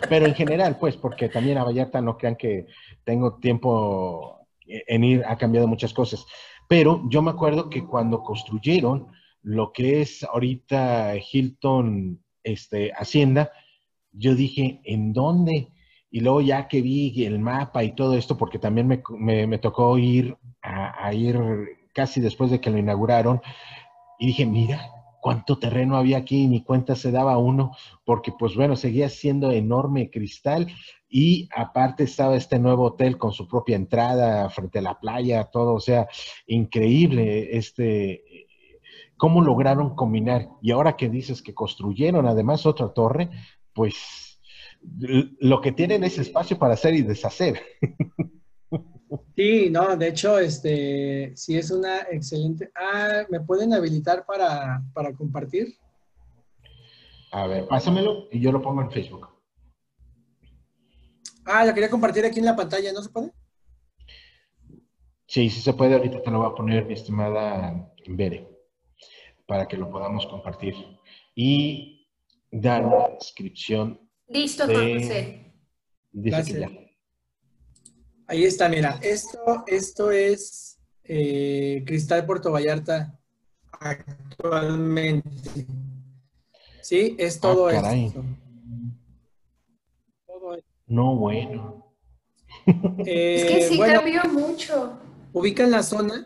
pero en general, pues, porque también a Vallarta no crean que tengo tiempo en ir, ha cambiado muchas cosas. Pero yo me acuerdo que cuando construyeron lo que es ahorita Hilton este, Hacienda, yo dije, ¿en dónde? Y luego ya que vi el mapa y todo esto, porque también me, me, tocó ir a ir casi después de que lo inauguraron. y dije, mira, cuánto terreno había aquí, ni cuenta se daba uno, porque pues bueno, seguía siendo enorme cristal y aparte estaba este nuevo hotel con su propia entrada frente a la playa, todo, o sea, increíble este cómo lograron combinar. Y ahora que dices que construyeron además otra torre, pues lo que tienen es espacio para hacer y deshacer. Sí, no, de hecho, este, sí es una excelente. Ah, ¿me pueden habilitar para, para compartir? A ver, pásamelo y yo lo pongo en Facebook. Ah, lo quería compartir aquí en la pantalla, ¿no se puede? Sí, sí se puede. Ahorita te lo voy a poner, mi estimada Bere, para que lo podamos compartir. Y dar una descripción. Listo, José. Dice que ya. Ahí está, mira, esto, esto es eh, Cristal Puerto Vallarta actualmente. Sí, es ah, todo esto. No, bueno. es que sí cambió mucho. Ubican la zona,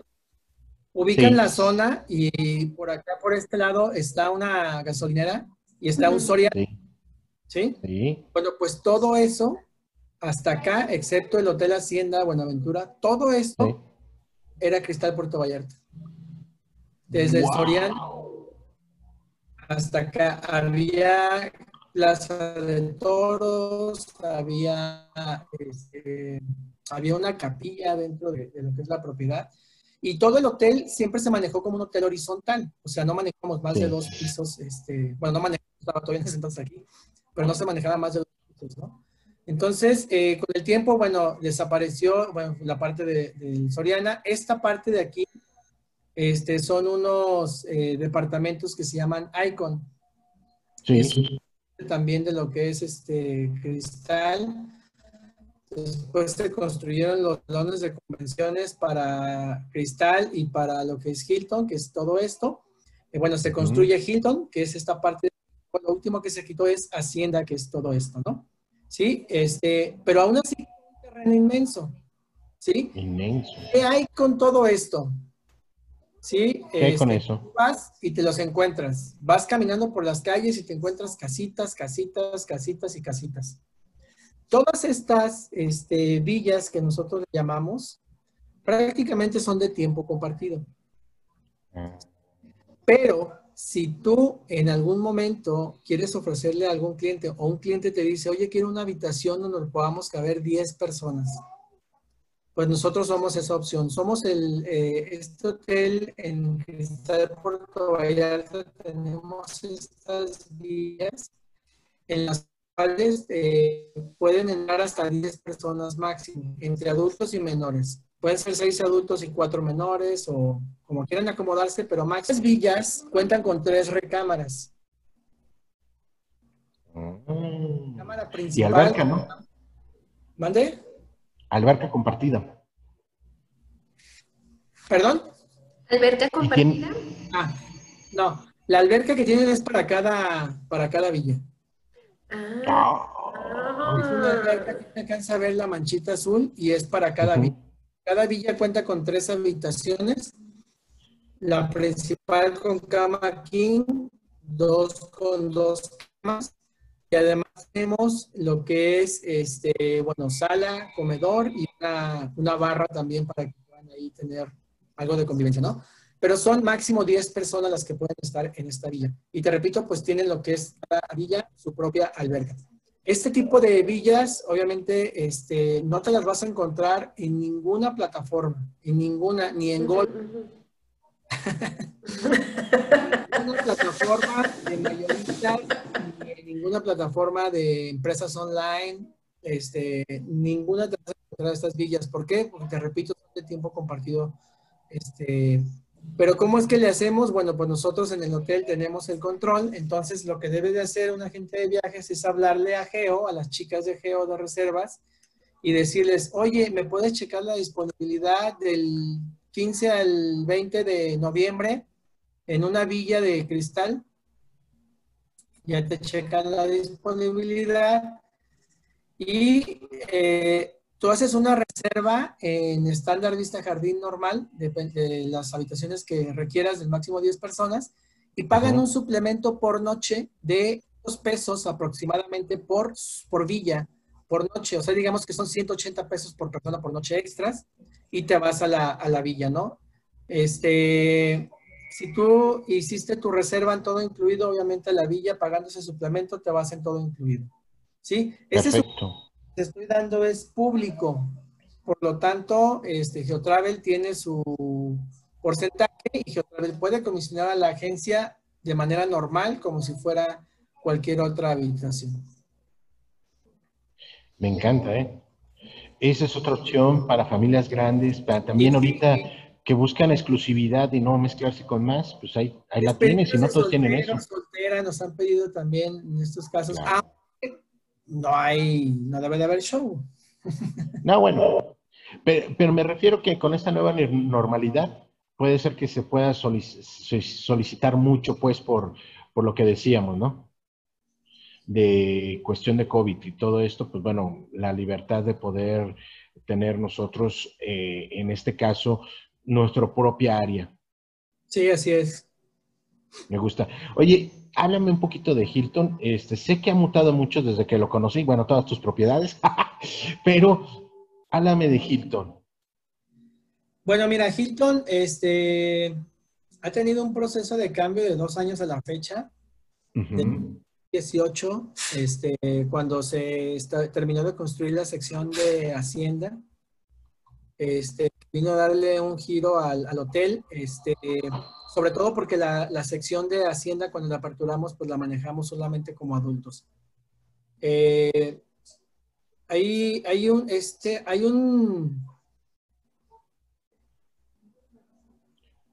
ubican la zona y por acá, por este lado, está una gasolinera y está un Soria. ¿Sí? ¿Sí? Bueno, pues todo eso hasta acá, excepto el Hotel Hacienda Buenaventura, todo esto era Cristal Puerto Vallarta. Desde el Soriano hasta acá había Plaza de Toros, había, este, había una capilla dentro de, lo que es la propiedad. Y todo el hotel siempre se manejó como un hotel horizontal, o sea, no manejamos más de dos pisos, este, bueno, no manejamos, estaba todavía en ese entonces aquí, pero no se manejaba más de dos pisos, ¿no? Entonces, eh, con el tiempo, bueno, desapareció la parte de, Soriana. Esta parte de aquí este, son unos eh, departamentos que se llaman Icon. Sí. también de lo que es este cristal. Después se construyeron los salones de convenciones para cristal y para lo que es Hilton, que es todo esto. Y bueno, se construye Hilton, que es esta parte. lo último que se quitó es Hacienda, que es todo esto, ¿no? ¿Sí? Este, pero aún así un terreno inmenso, ¿sí? Inmenso. ¿Qué hay con todo esto? ¿Sí? ¿Qué hay con este, eso? Vas y te los encuentras. Vas caminando por las calles y te encuentras casitas, casitas, casitas y casitas. Todas estas este, villas que nosotros llamamos prácticamente son de tiempo compartido. Ah. Pero si tú en algún momento quieres ofrecerle a algún cliente o un cliente te dice, oye, quiero una habitación donde podamos caber 10 personas, pues nosotros somos esa opción. Somos el, eh, este hotel en Cristal Puerto Vallarta, tenemos estas vías en las cuales eh, pueden entrar hasta 10 personas máximo, entre adultos y menores. Pueden ser seis adultos y cuatro menores o como quieran acomodarse, pero Max Villas cuentan con tres recámaras. Mm. Cámara principal. Y alberca, ¿no? ¿Mande? Alberca compartida. ¿Perdón? ¿Alberca compartida? Ah, no. La alberca que tienen es para cada, para cada villa. Ah. Es una alberca que alcanza a ver la manchita azul y es para cada villa. Cada villa cuenta con tres habitaciones. La principal con cama king, dos con dos camas. Y además tenemos lo que es, este, bueno, sala, comedor y una, barra también para que puedan ahí tener algo de convivencia, ¿no? Pero son máximo 10 personas las que pueden estar en esta villa. Y te repito, pues tienen lo que es cada villa, su propia alberca. Este tipo de villas, obviamente, este, no te las vas a encontrar en ninguna plataforma, en ninguna, ni en Gol. ninguna plataforma de mayoristas, ni en ninguna plataforma de empresas online, este, ninguna te vas a encontrar estas villas. ¿Por qué? Porque te repito, son de tiempo compartido este, pero ¿cómo es que le hacemos? Bueno, pues nosotros en el hotel tenemos el control, entonces lo que debe de hacer un agente de viajes es hablarle a Geo, a las chicas de Geo de reservas, y decirles, oye, ¿me puedes checar la disponibilidad del 15 al 20 de noviembre en una villa de cristal? Ya te checan la disponibilidad y eh, Tú haces una reserva en estándar vista jardín normal, de, las habitaciones que requieras del máximo 10 personas, y pagan un suplemento por noche de dos pesos aproximadamente por, por villa, por noche. O sea, digamos que son 180 pesos por persona por noche extras, y te vas a la, a la villa, ¿no? Este, si tú hiciste tu reserva en todo incluido, obviamente la villa pagando ese suplemento te vas en todo incluido. ¿Sí? Ese Perfecto. Te estoy dando es público. Por lo tanto, este, Geotravel tiene su porcentaje y Geotravel puede comisionar a la agencia de manera normal, como si fuera cualquier otra habitación. Me encanta, ¿eh? Esa es otra opción para familias grandes, para también ahorita que buscan exclusividad y no mezclarse con más, pues ahí, ahí la tienes y no todos tienen eso. Soltera nos han pedido también en estos casos, ah, no hay, no debe de haber show. No, bueno, pero, me refiero que con esta nueva normalidad puede ser que se pueda solicitar mucho, pues, por, por lo que decíamos, ¿no? De cuestión de COVID y todo esto, pues bueno, la libertad de poder tener nosotros, eh, en este caso, nuestra propia área. Sí, así es. Me gusta. Oye, háblame un poquito de Hilton. Este, sé que ha mutado mucho desde que lo conocí, bueno, todas tus propiedades, pero háblame de Hilton. Bueno, mira, Hilton este, ha tenido un proceso de cambio de dos años a la fecha. 18, este, cuando se terminó de construir la sección de Hacienda este, vino a darle un giro al, hotel, este, sobre todo porque la, sección de Hacienda cuando la aperturamos, pues la manejamos solamente como adultos. Eh, hay, hay un, este, hay un...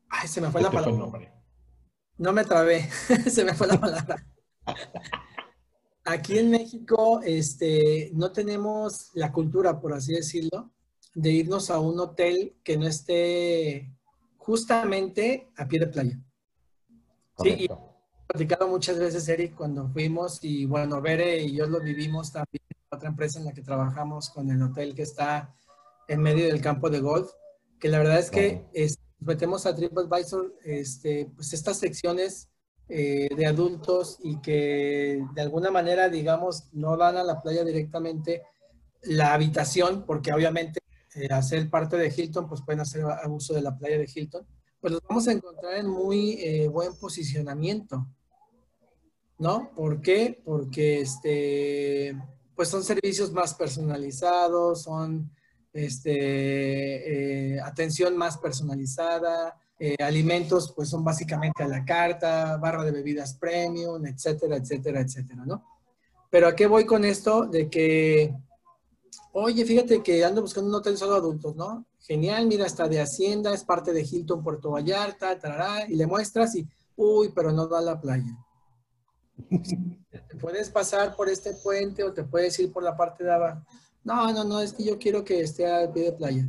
Ay, se me fue la palabra. no me trabé, se me fue la palabra. Aquí en México, este, no tenemos la cultura, por así decirlo, de irnos a un hotel que no esté justamente a pie de playa. Sí, y he platicado muchas veces, Eric, cuando fuimos, y bueno, Bere y yo lo vivimos también en otra empresa en la que trabajamos con el hotel que está en medio del campo de golf, que la verdad es que metemos a TripAdvisor este, pues estas secciones eh, de adultos y que de alguna manera, digamos, no van a la playa directamente la habitación, porque obviamente eh, hacer parte de Hilton, pues pueden hacer uso de la playa de Hilton, pues los vamos a encontrar en muy eh, buen posicionamiento. ¿No? ¿Por qué? Porque este, pues son servicios más personalizados, son este, eh, atención más personalizada, alimentos pues son básicamente a la carta, barra de bebidas premium, etcétera, etcétera, etcétera, ¿no? Pero ¿a qué voy con esto? De que oye, fíjate que ando buscando un hotel solo adultos, ¿no? Genial, mira, está de Hacienda, es parte de Hilton Puerto Vallarta, tarará, y le muestras y, uy, pero no da a la playa. te puedes pasar por este puente o te puedes ir por la parte de abajo. No, no, no, es que yo quiero que esté al pie de playa.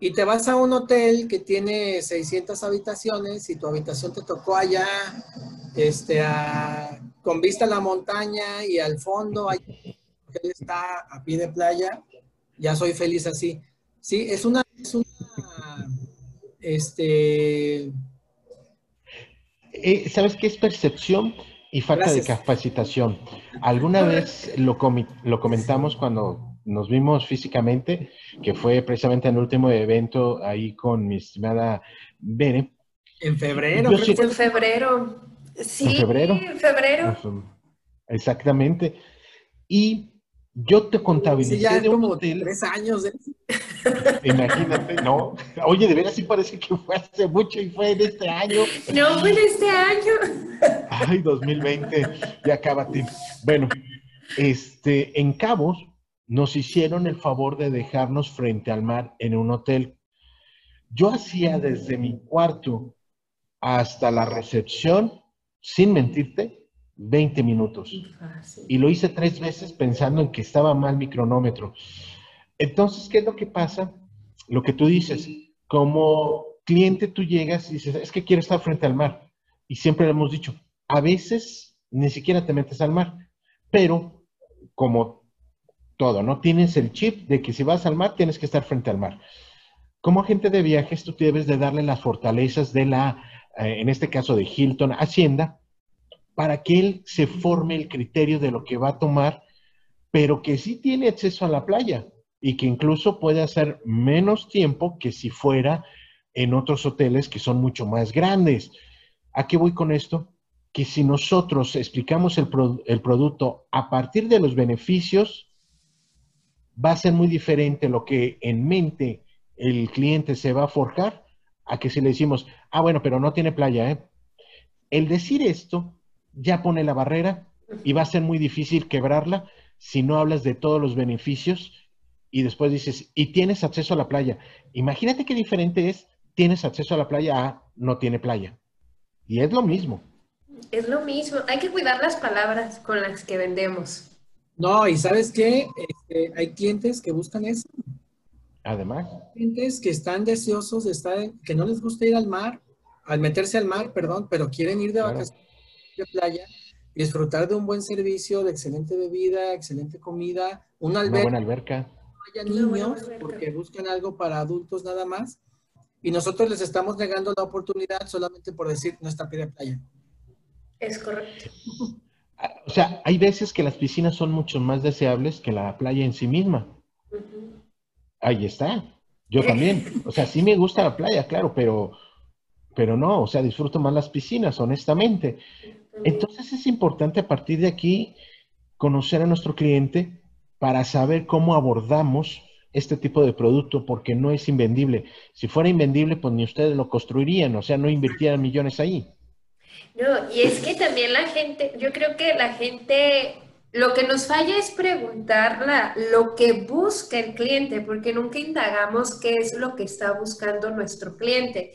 Y te vas a un hotel que tiene 600 habitaciones y tu habitación te tocó allá, este, con vista a la montaña y al fondo hay él está a pie de playa, ya soy feliz así. Sí, es una, es una este... Eh, ¿Sabes qué es percepción y falta de capacitación? Alguna vez lo, lo comentamos cuando nos vimos físicamente, que fue precisamente en el último evento ahí con mi estimada Bere. En febrero. En febrero. Sí, en febrero. En febrero. Exactamente. Y yo te contabilicé ya de como tres años. ¿eh? Imagínate, ¿no? Oye, de veras sí parece que fue hace mucho y fue en este año. No, fue en este año. Ay, 2020, ya cábate. Bueno, este, en Cabos nos hicieron el favor de dejarnos frente al mar en un hotel. Yo hacía desde mi cuarto hasta la recepción, sin mentirte, 20 minutos. Y lo hice tres veces pensando en que estaba mal mi cronómetro. Entonces, ¿qué es lo que pasa? Lo que tú dices, como cliente tú llegas y dices, es que quiero estar frente al mar. Y siempre le hemos dicho, a veces ni siquiera te metes al mar, pero como todo, ¿no? Tienes el chip de que si vas al mar, tienes que estar frente al mar. Como agente de viajes, tú debes de darle las fortalezas de la, eh, en este caso de Hilton Hacienda, para que él se forme el criterio de lo que va a tomar, pero que sí tiene acceso a la playa y que incluso puede hacer menos tiempo que si fuera en otros hoteles que son mucho más grandes. ¿A qué voy con esto? Que si nosotros explicamos el, producto a partir de los beneficios, va a ser muy diferente lo que en mente el cliente se va a forjar a que si le decimos, ah, bueno, pero no tiene playa, ¿eh? El decir esto ya pone la barrera y va a ser muy difícil quebrarla si no hablas de todos los beneficios y después dices, y tienes acceso a la playa. Imagínate qué diferente es, tienes acceso a la playa a no tiene playa. Y es lo mismo. Es lo mismo. Hay que cuidar las palabras con las que vendemos. No, y sabes qué, este, hay clientes que buscan eso. Además. Clientes que están deseosos de estar, que no les gusta ir al mar, al meterse al mar, perdón, pero quieren ir de vacaciones de playa, disfrutar de un buen servicio, de excelente bebida, excelente comida, una, alberca. Una buena alberca. No haya niños, porque buscan algo para adultos nada más. Y nosotros les estamos negando la oportunidad solamente por decir no está pie playa. Es correcto. O sea, hay veces que las piscinas son mucho más deseables que la playa en sí misma. Ahí está. Yo también. O sea, sí me gusta la playa, claro, pero, pero no, o sea, disfruto más las piscinas, honestamente. Entonces es importante a partir de aquí conocer a nuestro cliente para saber cómo abordamos este tipo de producto, porque no es invendible. Si fuera invendible, pues ni ustedes lo construirían, o sea, no invirtieran millones ahí. No, y es que también la gente, yo creo que la gente, lo que nos falla es preguntarla lo que busca el cliente, porque nunca indagamos qué es lo que está buscando nuestro cliente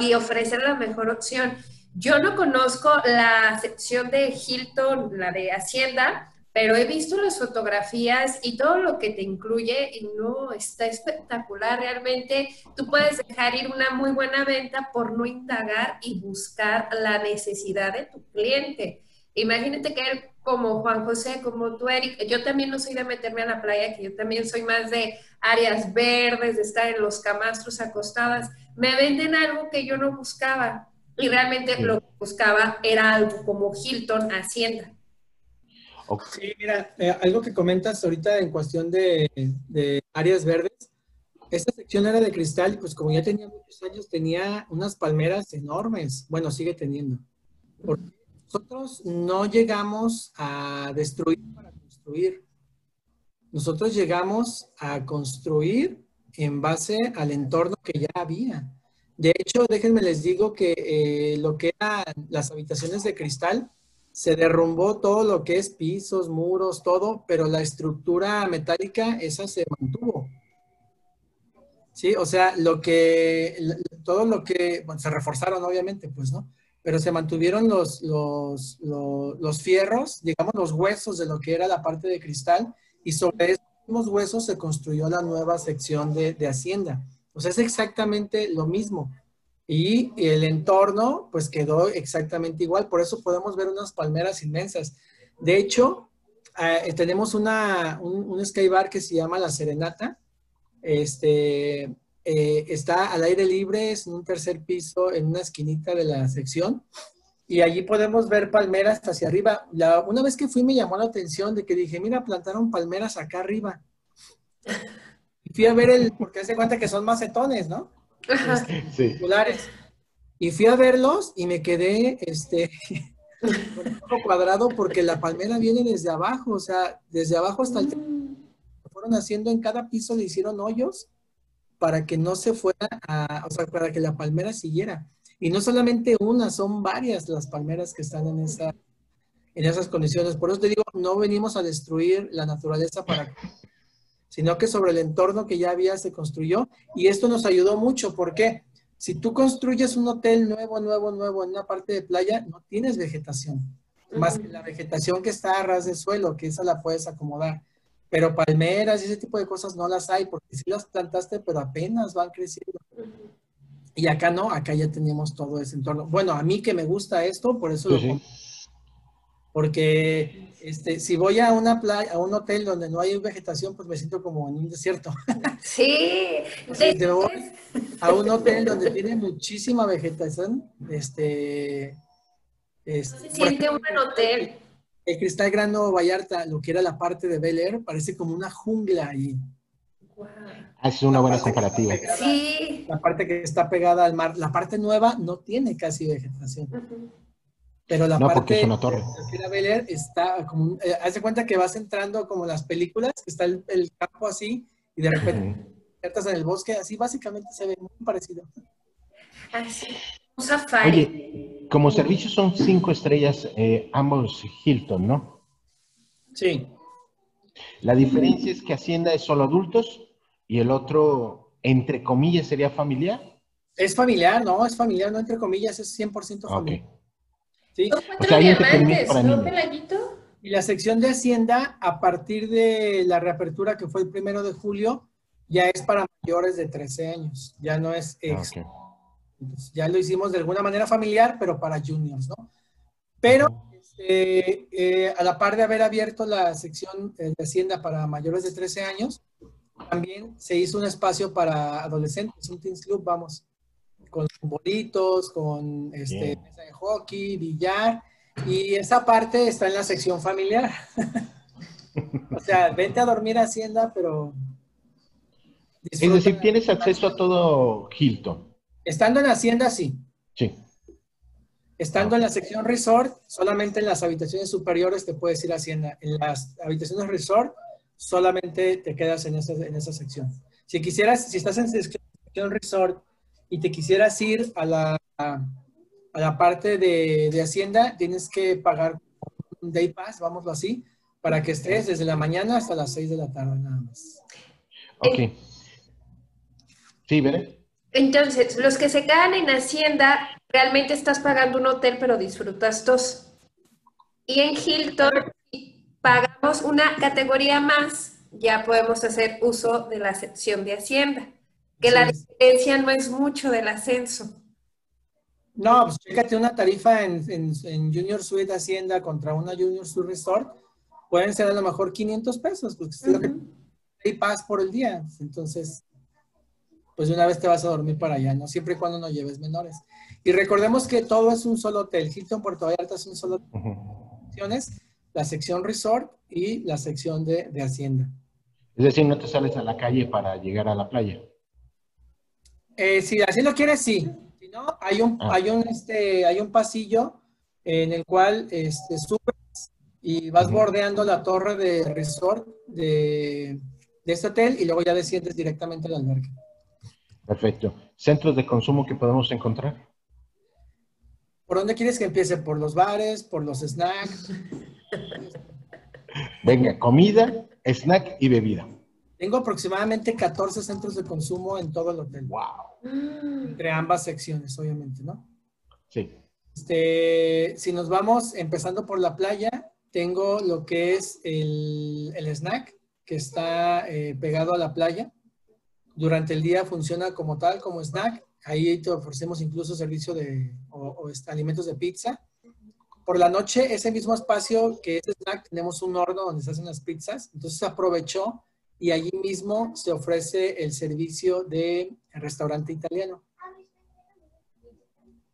y ofrecer la mejor opción. Yo no conozco la sección de Hilton, la de Hacienda, pero he visto las fotografías y todo lo que te incluye y no está espectacular realmente. Tú puedes dejar ir una muy buena venta por no indagar y buscar la necesidad de tu cliente. Imagínate que como Juan José, como tú, Eric, yo también no soy de meterme a la playa, que yo también soy más de áreas verdes, de estar en los camastros acostadas. Me venden algo que yo no buscaba y realmente lo que buscaba era algo como Hilton Hacienda Sí, mira, eh, algo que comentas ahorita en cuestión de, áreas verdes, esta sección era de cristal y pues como ya tenía muchos años tenía unas palmeras enormes, bueno, sigue teniendo. Porque nosotros no llegamos a destruir para construir. Nosotros llegamos a construir en base al entorno que ya había. De hecho, déjenme les digo que eh, lo que eran las habitaciones de cristal, se derrumbó todo lo que es pisos, muros, todo, pero la estructura metálica, esa se mantuvo. Sí, o sea, lo que, todo lo que, bueno, se reforzaron obviamente, pues, ¿no? Pero se mantuvieron los, los, los, fierros, digamos, los huesos de lo que era la parte de cristal, y sobre esos mismos huesos se construyó la nueva sección de, de Hacienda. Sea, es exactamente lo mismo y el entorno pues quedó exactamente igual, por eso podemos ver unas palmeras inmensas. De hecho, eh, tenemos una, un, skybar que se llama La Serenata, este, eh, está al aire libre, es en un tercer piso, en una esquinita de la sección, y allí podemos ver palmeras hacia arriba. Una vez que fui me llamó la atención de que dije, mira, plantaron palmeras acá arriba. Fui a ver el, porque hace cuenta que son macetones, ¿no? sí. Y fui a verlos y me quedé este, cuadrado porque la palmera viene desde abajo, o sea, desde abajo hasta el... Mm. Fueron haciendo en cada piso, le hicieron hoyos para que no se fuera a, o sea, para que la palmera siguiera. Y no solamente una, son varias las palmeras que están en, esa, en esas condiciones. Por eso te digo, no venimos a destruir la naturaleza para sino que sobre el entorno que ya había se construyó y esto nos ayudó mucho. porque Si tú construyes un hotel nuevo, nuevo, nuevo en una parte de playa, no tienes vegetación, más que la vegetación que está a ras de suelo, que esa la puedes acomodar. Pero palmeras y ese tipo de cosas no las hay, porque sí las plantaste, pero apenas van creciendo. Y acá no, acá ya teníamos todo ese entorno. Bueno, a mí que me gusta esto, por eso lo porque este, si voy a una playa, a un hotel donde no hay vegetación, pues me siento como en un desierto. Sí. Si te voy a un hotel donde tiene muchísima vegetación, este, este Se siente un buen hotel. El Cristal Grano Vallarta, lo que era la parte de Bel Air, parece como una jungla ahí. Ah, Es una buena comparativa. Sí. La parte que está pegada al mar, la parte nueva no tiene casi vegetación. Ujú. Pero la No, porque parte es una torre. lo que era Bel Air está como, un- eh, haz de cuenta que vas entrando como las películas, que está el, el campo así, y de repente Ujú. entras en el bosque, así básicamente se ve muy parecido. Así. Un safari. Oye, como servicios son cinco estrellas, eh, ambos Hilton, ¿no? Sí. La diferencia es que Hacienda es solo adultos y el otro, entre comillas, sería familiar. Es familiar, ¿no? Es familiar, no entre comillas, es 100% Ah, Ok. Familiar. Sí. Son O cuatro sea, hay entretenimiento diamantes, para ¿no, niños. Pelayito? Y la sección de Hacienda, a partir de la reapertura que fue el primero de julio, ya es para mayores de 13 años. Ya no es Ah, ex. Entonces, ya lo hicimos de alguna manera familiar, pero para juniors, ¿no? Pero este, eh, a la par de haber abierto la sección eh, de Hacienda para mayores de 13 años, también se hizo un espacio para adolescentes, un Teens Club, vamos, con bolitos, con este, mesa de hockey, billar, y esa parte está en la sección familiar. o sea, vente a dormir a Hacienda, pero... Es decir, tienes acceso a todo Hilton. Estando en Hacienda, sí. Sí. Estando en la sección resort, solamente en las habitaciones superiores te puedes ir a Hacienda. En las habitaciones resort, solamente te quedas en esa, en esa sección. Si quisieras, si estás en sección resort y te quisieras ir a la, a la parte de, de Hacienda, tienes que pagar un day pass, vámoslo así, para que estés desde la mañana hasta las 6 de la tarde nada más. Ok. Sí, ¿verdad? Entonces, los que se quedan en Hacienda, realmente estás pagando un hotel, pero disfrutas dos. Y en Hilton pagamos una categoría más, ya podemos hacer uso de la sección de Hacienda, que la es. diferencia no es mucho del ascenso. No, pues chécate una tarifa en, en, en Junior Suite Hacienda contra una Junior Suite Resort. Pueden ser a lo mejor 500 pesos, porque es lo que Ujú. y paz por el día. Entonces, pues una vez te vas a dormir para allá, ¿no? Siempre y cuando no lleves menores. Y recordemos que todo es un solo hotel. Hilton Puerto Vallarta es un solo hotel. La sección resort y la sección de, de Hacienda. Es decir, no te sales a la calle para llegar a la playa. Eh, si así lo quieres, sí. Si no, hay un, Ah. hay un, este, hay un pasillo en el cual este, subes y vas bordeando la torre de resort de, de este hotel y luego ya desciendes directamente al albergue. Perfecto. ¿Centros de consumo que podemos encontrar? ¿Por dónde quieres que empiece? ¿Por los bares? ¿Por los snacks? Venga, comida, snack y bebida. Tengo aproximadamente 14 centros de consumo en todo el hotel, Wow. Mm, entre ambas secciones, obviamente, ¿no? Sí. Este, si nos vamos empezando por la playa, tengo lo que es el, el snack que está eh, pegado a la playa. Durante el día funciona como tal, como snack. Ahí te ofrecemos incluso servicio de o, o, alimentos de pizza. Por la noche, ese mismo espacio que es snack, tenemos un horno donde se hacen las pizzas. Entonces se aprovechó y allí mismo se ofrece el servicio de restaurante italiano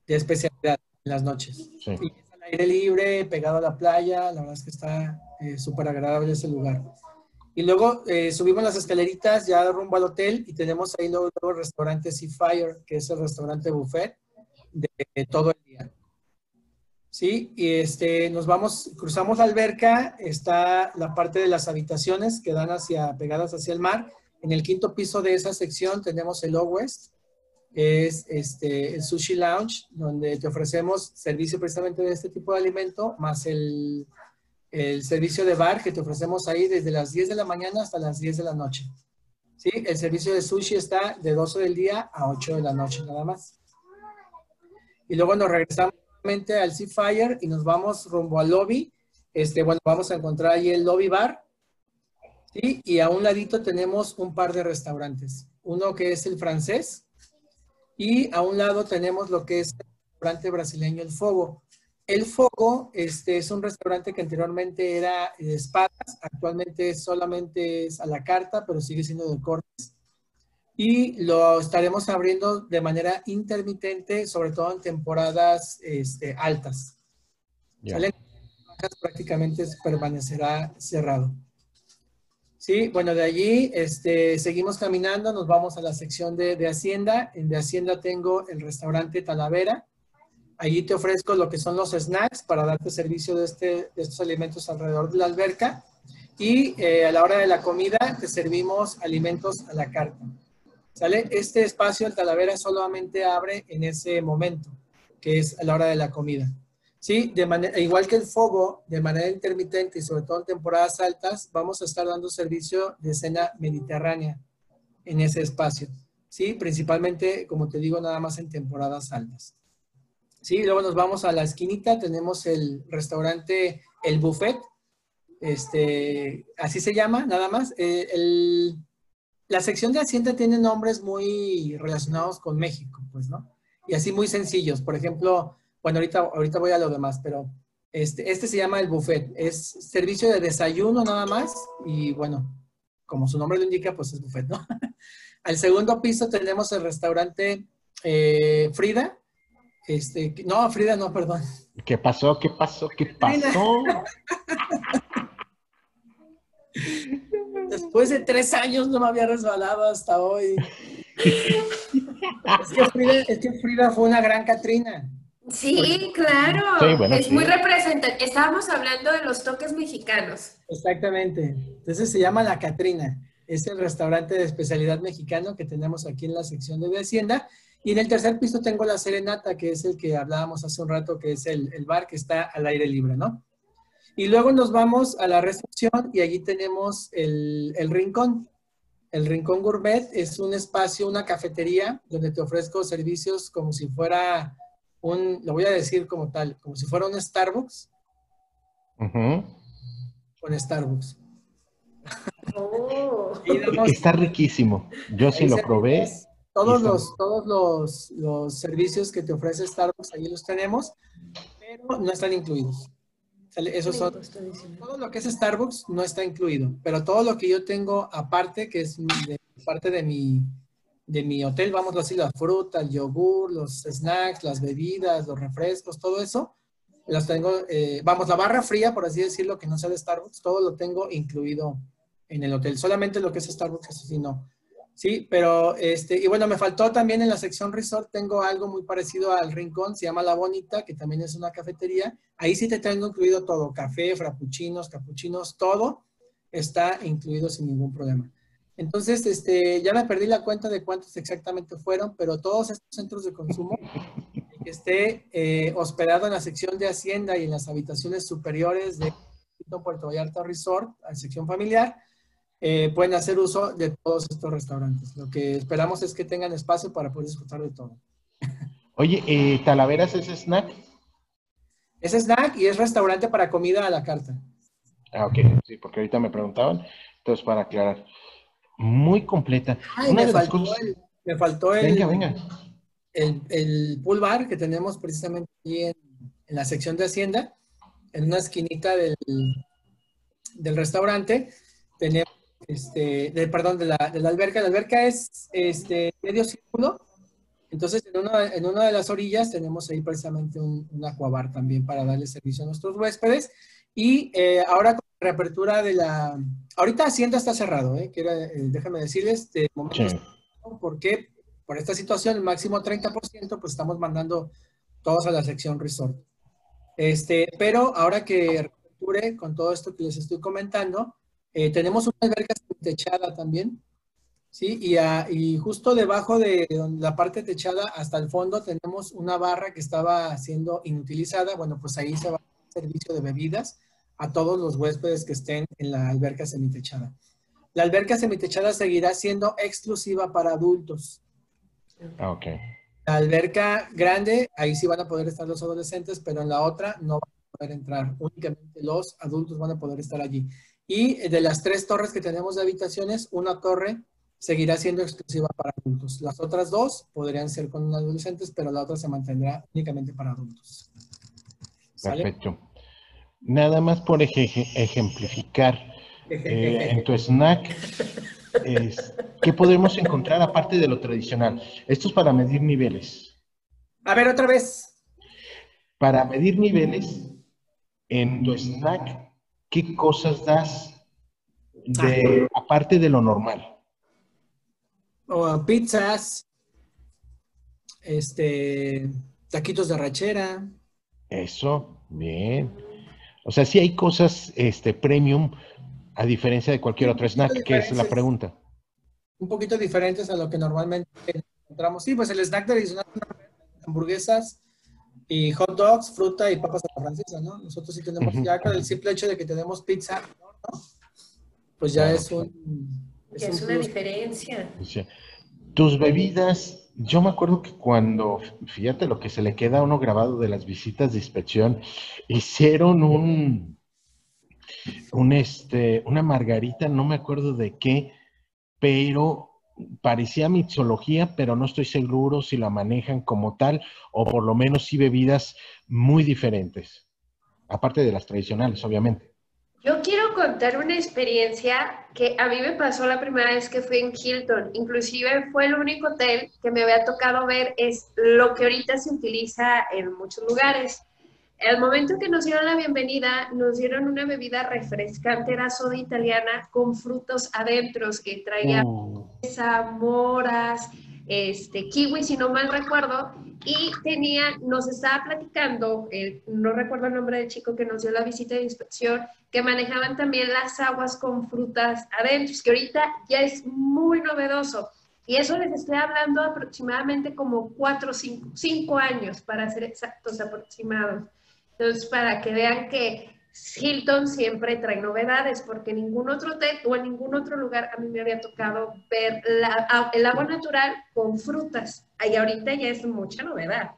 de especialidad en las noches. Sí. Y es al aire libre, pegado a la playa, la verdad es que está eh, súper agradable ese lugar. Y luego eh, subimos las escaleritas ya rumbo al hotel y tenemos ahí luego, luego el restaurante Seafire, que es el restaurante buffet de, de todo el día. Sí, y este, nos vamos, cruzamos la alberca, está la parte de las habitaciones que dan hacia, pegadas hacia el mar. En el quinto piso de esa sección tenemos el O-West, que es este, el Sushi Lounge, donde te ofrecemos servicio precisamente de este tipo de alimento, más el, el servicio de bar que te ofrecemos ahí desde las 10 de la mañana hasta las 10 de la noche. ¿Sí? El servicio de sushi está de 12 del día a 8 de la noche nada más. Y luego nos regresamos nuevamente al Seafire y nos vamos rumbo al lobby. Este, bueno, vamos a encontrar ahí el lobby bar. Y a un ladito tenemos un par de restaurantes. Uno que es el francés y a un lado tenemos lo que es el restaurante brasileño El Fogo. El Foco este, es un restaurante que anteriormente era de espadas, actualmente solamente es a la carta, pero sigue siendo de cortes. Y lo estaremos abriendo de manera intermitente, sobre todo en temporadas este, altas. Prácticamente permanecerá cerrado. Sí, bueno, de allí este, seguimos caminando, nos vamos a la sección de, de Hacienda. En de Hacienda tengo el restaurante Talavera, Allí te ofrezco lo que son los snacks para darte servicio de, este, de estos alimentos alrededor de la alberca. Y eh, a la hora de la comida te servimos alimentos a la carta. ¿Sale? Este espacio, el Talavera, solamente abre en ese momento, que es a la hora de la comida. Sí, de manera, igual que el Fogo, de manera intermitente y sobre todo en temporadas altas, vamos a estar dando servicio de cena mediterránea en ese espacio. Sí, principalmente, como te digo, nada más en temporadas altas. Sí, luego nos vamos a la esquinita, tenemos el restaurante El Buffet, este, así se llama, nada más. Eh, la sección de Hacienda tiene nombres muy relacionados con México, pues, ¿no? Y así muy sencillos. Por ejemplo, bueno, ahorita, ahorita voy a lo demás, pero este, este se llama El Buffet. Es servicio de desayuno nada más y bueno, como su nombre lo indica, pues es buffet, ¿no? Al segundo piso tenemos el restaurante eh, Frida, este, no, Frida, no, perdón. ¿Qué pasó? ¿Qué pasó? ¿Qué pasó? Después de tres años no me había resbalado hasta hoy. es, que Frida, fue una gran Catrina. Sí, claro. es muy representante. Estábamos hablando de los toques mexicanos. Exactamente. Entonces se llama La Catrina. Es el restaurante de especialidad mexicano que tenemos aquí en la sección de Hacienda. Y en el tercer piso tengo la Serenata, que es el que hablábamos hace un rato, que es el, bar que está al aire libre, ¿no? Y luego nos vamos a la recepción y allí tenemos el, rincón. El Rincón Gourmet es un espacio, una cafetería donde te ofrezco servicios como si fuera un, lo voy a decir como tal, como si fuera un Starbucks. Un Starbucks. Oh. Está riquísimo. Yo sí lo probé. Todos, los, todos los, los, servicios que te ofrece Starbucks, ahí los tenemos, pero no están incluidos. Esos son, todo lo que es Starbucks no está incluido, pero todo lo que yo tengo aparte, que es parte de mi, de mi hotel, vamos a decir, la fruta, el yogur, los snacks, las bebidas, los refrescos, todo eso, las tengo, eh, vamos, la barra fría, por así decirlo, que no sea de Starbucks, todo lo tengo incluido en el hotel. Solamente lo que es Starbucks, eso sí no. Sí, pero este, y bueno, me faltó también en la sección resort, tengo algo muy parecido al Rincón, se llama La Bonita, que también es una cafetería. Ahí sí te tengo incluido todo, café, frappuccinos, capuchinos, todo está incluido sin ningún problema. Entonces, este, ya me perdí la cuenta de cuántos exactamente fueron, pero todos estos centros de consumo, que esté eh, hospedado en la sección de Hacienda y en las habitaciones superiores de Puerto Vallarta Resort, la sección familiar, eh, pueden hacer uso de todos estos restaurantes. Lo que esperamos es que tengan espacio para poder disfrutar de todo. Oye, eh, ¿Talaveras es snack? Es snack y es restaurante para comida a la carta. Ah, ok, sí, porque ahorita me preguntaban, entonces para aclarar. Muy completa. me, faltó el, venga, venga. El, pool bar que tenemos precisamente aquí en, en, la sección de Hacienda, en una esquinita del, del restaurante. Tenemos este, de, perdón, de la, de la, alberca. La alberca es este, medio círculo. Entonces, en una, en una de las orillas tenemos ahí precisamente un, un acuabar también para darle servicio a nuestros huéspedes. Y eh, ahora con la reapertura de la... Ahorita Hacienda está cerrado, ¿eh? Que era, eh, déjame decirles, de momento, porque por esta situación, el máximo 30%, pues estamos mandando todos a la sección resort. Este, pero ahora que reaperture con todo esto que les estoy comentando, eh, tenemos una alberca techada también, ¿sí? Y, y, justo debajo de la parte techada hasta el fondo tenemos una barra que estaba siendo inutilizada. Bueno, pues ahí se va a hacer servicio de bebidas a todos los huéspedes que estén en la alberca semitechada. La alberca semitechada seguirá siendo exclusiva para adultos. Ah, ok. La alberca grande, ahí sí van a poder estar los adolescentes, pero en la otra no van a poder entrar. Únicamente los adultos van a poder estar allí. Y de las tres torres que tenemos de habitaciones, una torre seguirá siendo exclusiva para adultos. Las otras dos podrían ser con adolescentes, pero la otra se mantendrá únicamente para adultos. Perfecto. Nada más por ejemplificar, eh, en tu snack, ¿qué podemos encontrar aparte de lo tradicional? Esto es para medir niveles. A ver, otra vez. Para medir niveles, en tu snack, ¿qué cosas das de, ah. aparte de lo normal? O pizzas, este, taquitos de rachera. Eso, bien. O sea, sí hay cosas este, premium a diferencia de cualquier otro snack, que es la pregunta. Un poquito diferentes a lo que normalmente encontramos. Sí, pues el snack tradicional, hamburguesas y hot dogs, fruta y papas a la francesa, ¿no? Nosotros sí tenemos, ya con el simple hecho de que tenemos pizza, ¿no? Pues ya es un... Es, una diferencia. Tus bebidas, yo me acuerdo que cuando, fíjate lo que se le queda a uno grabado de las visitas de inspección, hicieron un, un este, una margarita, no me acuerdo de qué, pero parecía mixología, pero no estoy seguro si la manejan como tal, o por lo menos sí bebidas muy diferentes, aparte de las tradicionales, obviamente. Yo quiero contar una experiencia que a mí me pasó la primera vez que fui en Hilton. Inclusive fue el único hotel que me había tocado ver, es lo que ahorita se utiliza en muchos lugares. Al momento que nos dieron la bienvenida, nos dieron una bebida refrescante, era soda italiana con frutos adentro, que traía oh. moras, este, kiwi, si no mal recuerdo, y tenía, nos estaba platicando, no recuerdo el nombre del chico que nos dio la visita de inspección, que manejaban también las aguas con frutas adentro, que ahorita ya es muy novedoso. Y eso les estoy hablando aproximadamente como cuatro o cinco, cinco años, para ser exactos, aproximados. Entonces, para que vean que Hilton siempre trae novedades, porque ningún otro hotel o en ningún otro lugar a mí me había tocado ver el agua natural con frutas. Y ahorita ya es mucha novedad.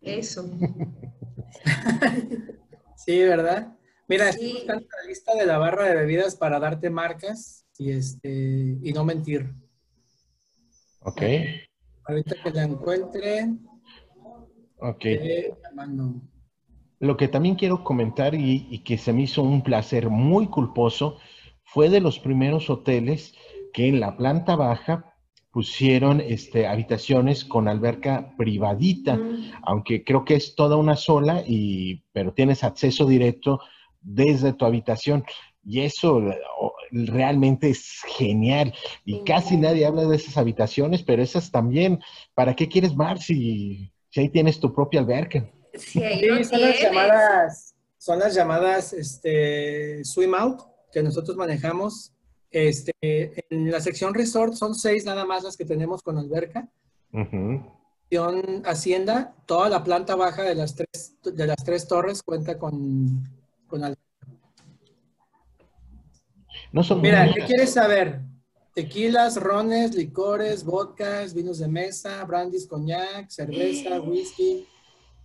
Eso. sí, ¿verdad? Mira, estoy buscando la lista de la barra de bebidas para darte marcas y, este, y no mentir. Ok. Ahorita que la encuentre. Ok. Eh, lo que también quiero comentar y, que se me hizo un placer muy culposo fue de los primeros hoteles que en la planta baja pusieron este, habitaciones con alberca privadita, mm. aunque creo que es toda una sola, y, pero tienes acceso directo desde tu habitación. Y eso realmente es genial. Y casi nadie habla de esas habitaciones, pero esas también, ¿para qué quieres más si, si ahí tienes tu propia alberca? Sí, son las llamadas, son las llamadas este, swim out que nosotros manejamos. Este, en la sección resort son seis nada más las que tenemos con alberca. Hacienda, toda la planta baja de las tres, de las tres torres cuenta con, con alberca. No son Mira, ¿qué quieres saber? Tequilas, rones, licores, vodkas, vinos de mesa, brandis, coñac, cerveza, whisky,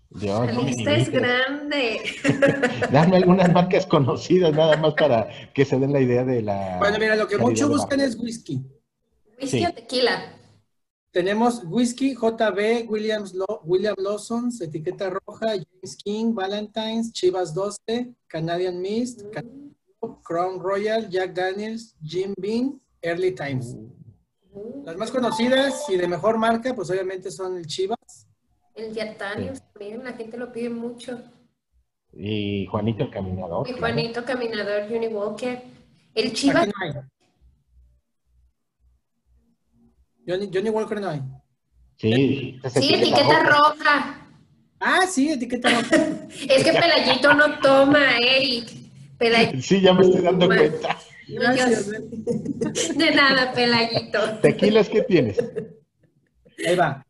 la lista es grande. Dame algunas marcas conocidas nada más para que se den la idea de la. Bueno, mira, lo que muchos buscan es whisky. Whisky o tequila. Tenemos whisky, JB, Williams William Lawson, etiqueta roja, James King, Valentine's, Chivas 12, Canadian Mist, mm. Crown Royal, Jack Daniels, Jim Beam, Early Times. Mm. Las más conocidas y de mejor marca, pues obviamente son el Chivas, el Yatanios sí. también, la gente lo pide mucho. Y Juanito el Caminador. Y Juanito Caminador, Johnny Walker. El Chivas. Johnny, Johnny, Walker no hay. Sí, sí etiqueta, roja. Ah, sí, etiqueta roja. es que Pelayito no toma, Eric. Pelayito. Sí, ya me estoy dando cuenta. Gracias. de nada, Pelayito. ¿Tequilas qué tienes? Ahí va.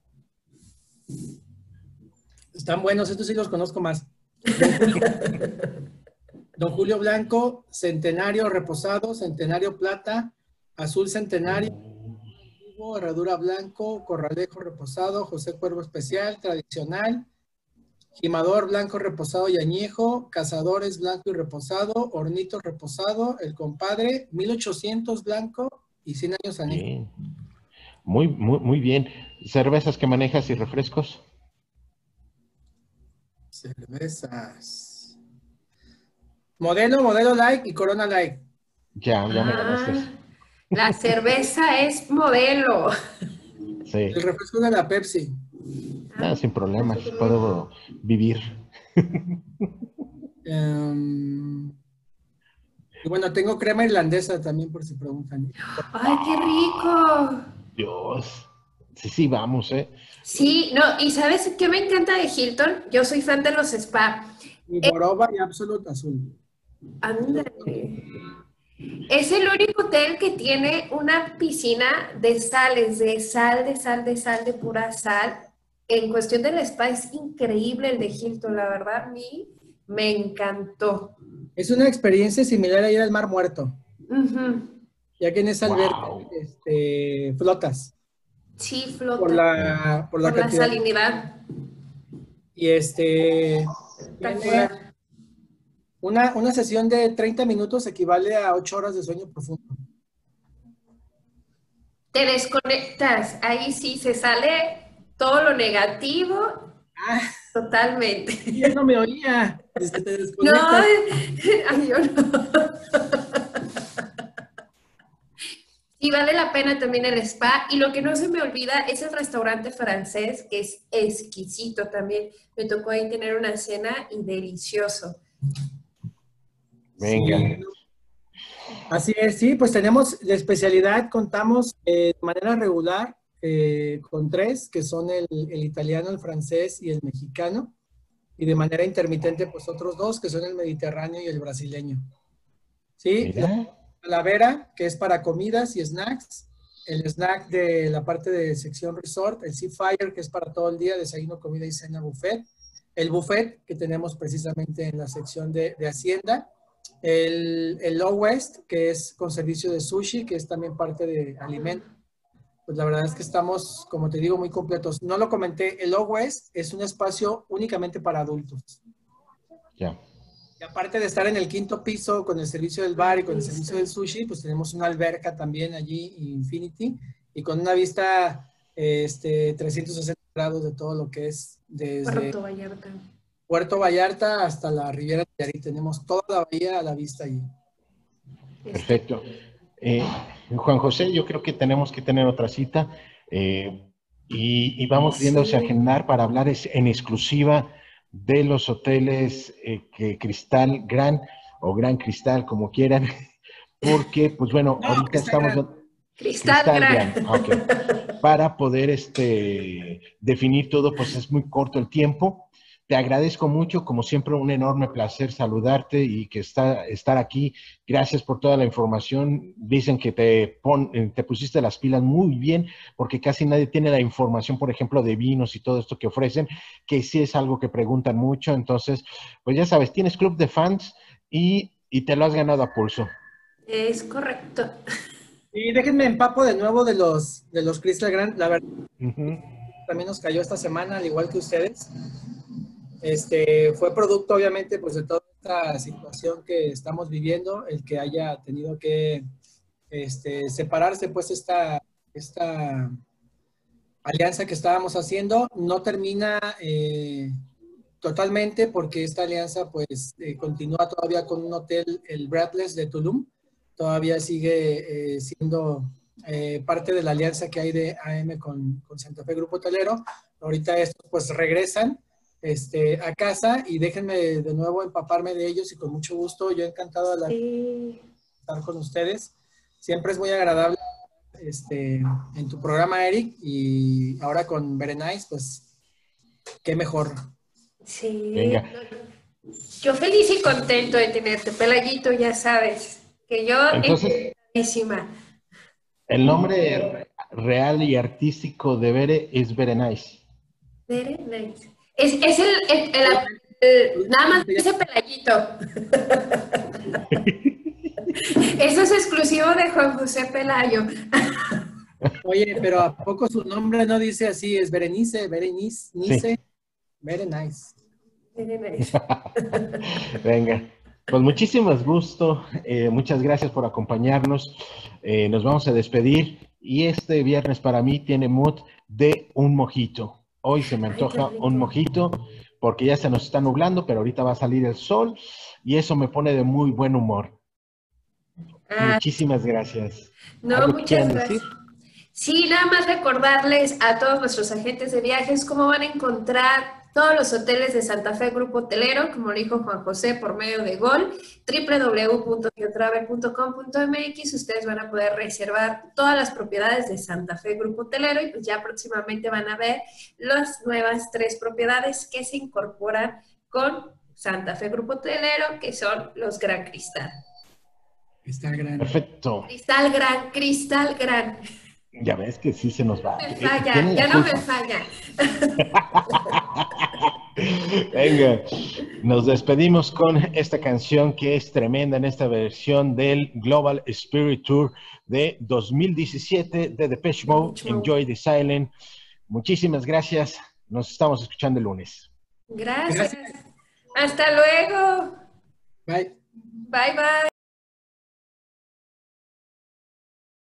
Están buenos, estos sí los conozco más. Don Julio, Blanco, Centenario Reposado, Centenario Plata, Azul Centenario, Herradura Blanco, Corralejo Reposado, José Cuervo Especial, Tradicional, Gimador Blanco Reposado y Añejo, Cazadores Blanco y Reposado, Hornito Reposado, El Compadre, 1800 Blanco y 100 años Añejo. Muy, muy, muy bien. ¿Cervezas que manejas y refrescos? Cervezas. Modelo, modelo like y Corona like. Ya, ya me conoces. Ah, la cerveza es modelo. Sí, El refresco de la Pepsi. Ah, sin problemas, puedo vivir. Em, y bueno, tengo crema irlandesa también, por si preguntan. ¡Ay, qué rico! Dios. Sí, sí, vamos, ¿eh? Sí, no, y ¿sabes qué me encanta de Hilton? Yo soy fan de los spa. Y Boroba y Absolute Azul. Ándale. Es el único hotel que tiene una piscina de sales, de sal, de sal, de sal, de pura sal. En cuestión del spa es increíble el de Hilton, la verdad, a mí me encantó. Es una experiencia similar a ir al Mar Muerto. Ujú. Ya que en esa Wow. alberca este, flotas Sí, flota. por la, por la Por la cantidad. salinidad. Y este, una, una sesión de 30 minutos equivale a 8 horas de sueño profundo. Te desconectas, ahí sí se sale todo lo negativo, Ah, totalmente. ya no me oía. Dice, te No, desconectas. ay, yo no. Y vale la pena también el spa. Y lo que no se me olvida es el restaurante francés, que es exquisito también. Me tocó ahí tener una cena y delicioso. Venga. Sí. Así es, sí, pues tenemos de especialidad, contamos eh, de manera regular eh, con tres, que son el, el italiano, el francés y el mexicano, y de manera intermitente, pues otros dos, que son el mediterráneo y el brasileño. Sí, la Mira. Calavera, que es para comidas y snacks, el snack de la parte de sección resort, el Sea Fire, que es para todo el día, desayuno, comida y cena buffet, el buffet, que tenemos precisamente en la sección de, de Hacienda, el, el Low West, que es con servicio de sushi, que es también parte de alimento. Pues la verdad es que estamos, como te digo, muy completos. No lo comenté, el Low West es un espacio únicamente para adultos. Ya. Y aparte de estar en el quinto piso con el servicio del bar y con el servicio del sushi, pues tenemos una alberca también allí, Infinity, y con una vista este, 360 grados de todo lo que es desde Puerto Vallarta. Puerto Vallarta hasta la Riviera de Nayarit. Tenemos toda la bahía a la vista allí. Perfecto. Eh, Juan José, yo creo que tenemos que tener otra cita eh, y, y vamos viéndose a agendar para hablar es- en exclusiva de los hoteles eh, que Cristal Gran o Gran Cristal, como quieran, porque, pues bueno, No, ahorita Cristal estamos... Gran. Cristal, Gran. Gran, ok. Para poder este, definir todo, pues es muy corto el tiempo. Te agradezco mucho, como siempre, un enorme placer saludarte y que está, estar aquí. Gracias por toda la información. Dicen que te, pon, eh, te pusiste las pilas muy bien, porque casi nadie tiene la información, por ejemplo, de vinos y todo esto que ofrecen, que sí es algo que preguntan mucho. Entonces, pues ya sabes, tienes club de fans y, y te lo has ganado a pulso. Es correcto. Y déjenme empapo de nuevo de los, de los Crystal Grand. La verdad, también nos cayó esta semana, al igual que ustedes. Este, fue producto, obviamente, pues de toda esta situación que estamos viviendo, el que haya tenido que este, separarse, pues, esta, alianza que estábamos haciendo. No termina eh, totalmente porque esta alianza, pues, eh, continúa todavía con un hotel, el Bradless de Tulum. Todavía sigue eh, siendo eh, parte de la alianza que hay de AM con, con Santa Fe Grupo Hotelero. Ahorita estos pues regresan este, a casa y déjenme de nuevo empaparme de ellos y con mucho gusto, yo encantado de la- Sí. estar con ustedes. Siempre es muy agradable este, en tu programa, Eric, y ahora con Berenice, pues qué mejor. Sí. Venga. Yo feliz y contento de tenerte, Pelayito, ya sabes. Que yo Entonces-. El nombre real y artístico de Bere es Berenice. Very nice. Es, es el, el- el- el- nada más dice Pelayito. Eso es exclusivo de Juan José Pelayo. Oye, pero ¿a poco su nombre no dice así? Es Berenice, Berenice, Nice. Very nice. Venga. Pues muchísimas gusto, eh, muchas gracias por acompañarnos. Eh, nos vamos a despedir y este viernes para mí tiene mood de un mojito. Hoy se me antoja un mojito porque ya se nos está nublando, pero ahorita va a salir el sol y eso me pone de muy buen humor. Ah, Muchísimas gracias. no, ¿Algo que muchas gracias. decir? Sí, nada más recordarles a todos nuestros agentes de viajes cómo van a encontrar todos los hoteles de Santa Fe Grupo Hotelero, como lo dijo Juan José por medio de Gol, www.geotravel.com.mx. Ustedes van a poder reservar todas las propiedades de Santa Fe Grupo Hotelero y pues ya próximamente van a ver las nuevas tres propiedades que se incorporan con Santa Fe Grupo Hotelero, que son los Gran Cristal. Está grande. Perfecto. Cristal Gran, Cristal Gran. Ya ves que sí se nos va. Me falla, ya no me falla. Venga, nos despedimos con esta canción que es tremenda en esta versión del Global Spirit Tour de 2017 de Depeche Mode. Enjoy the Silent. Muchísimas gracias. Nos estamos escuchando el lunes. Gracias. Gracias. Hasta luego. Bye. Bye bye.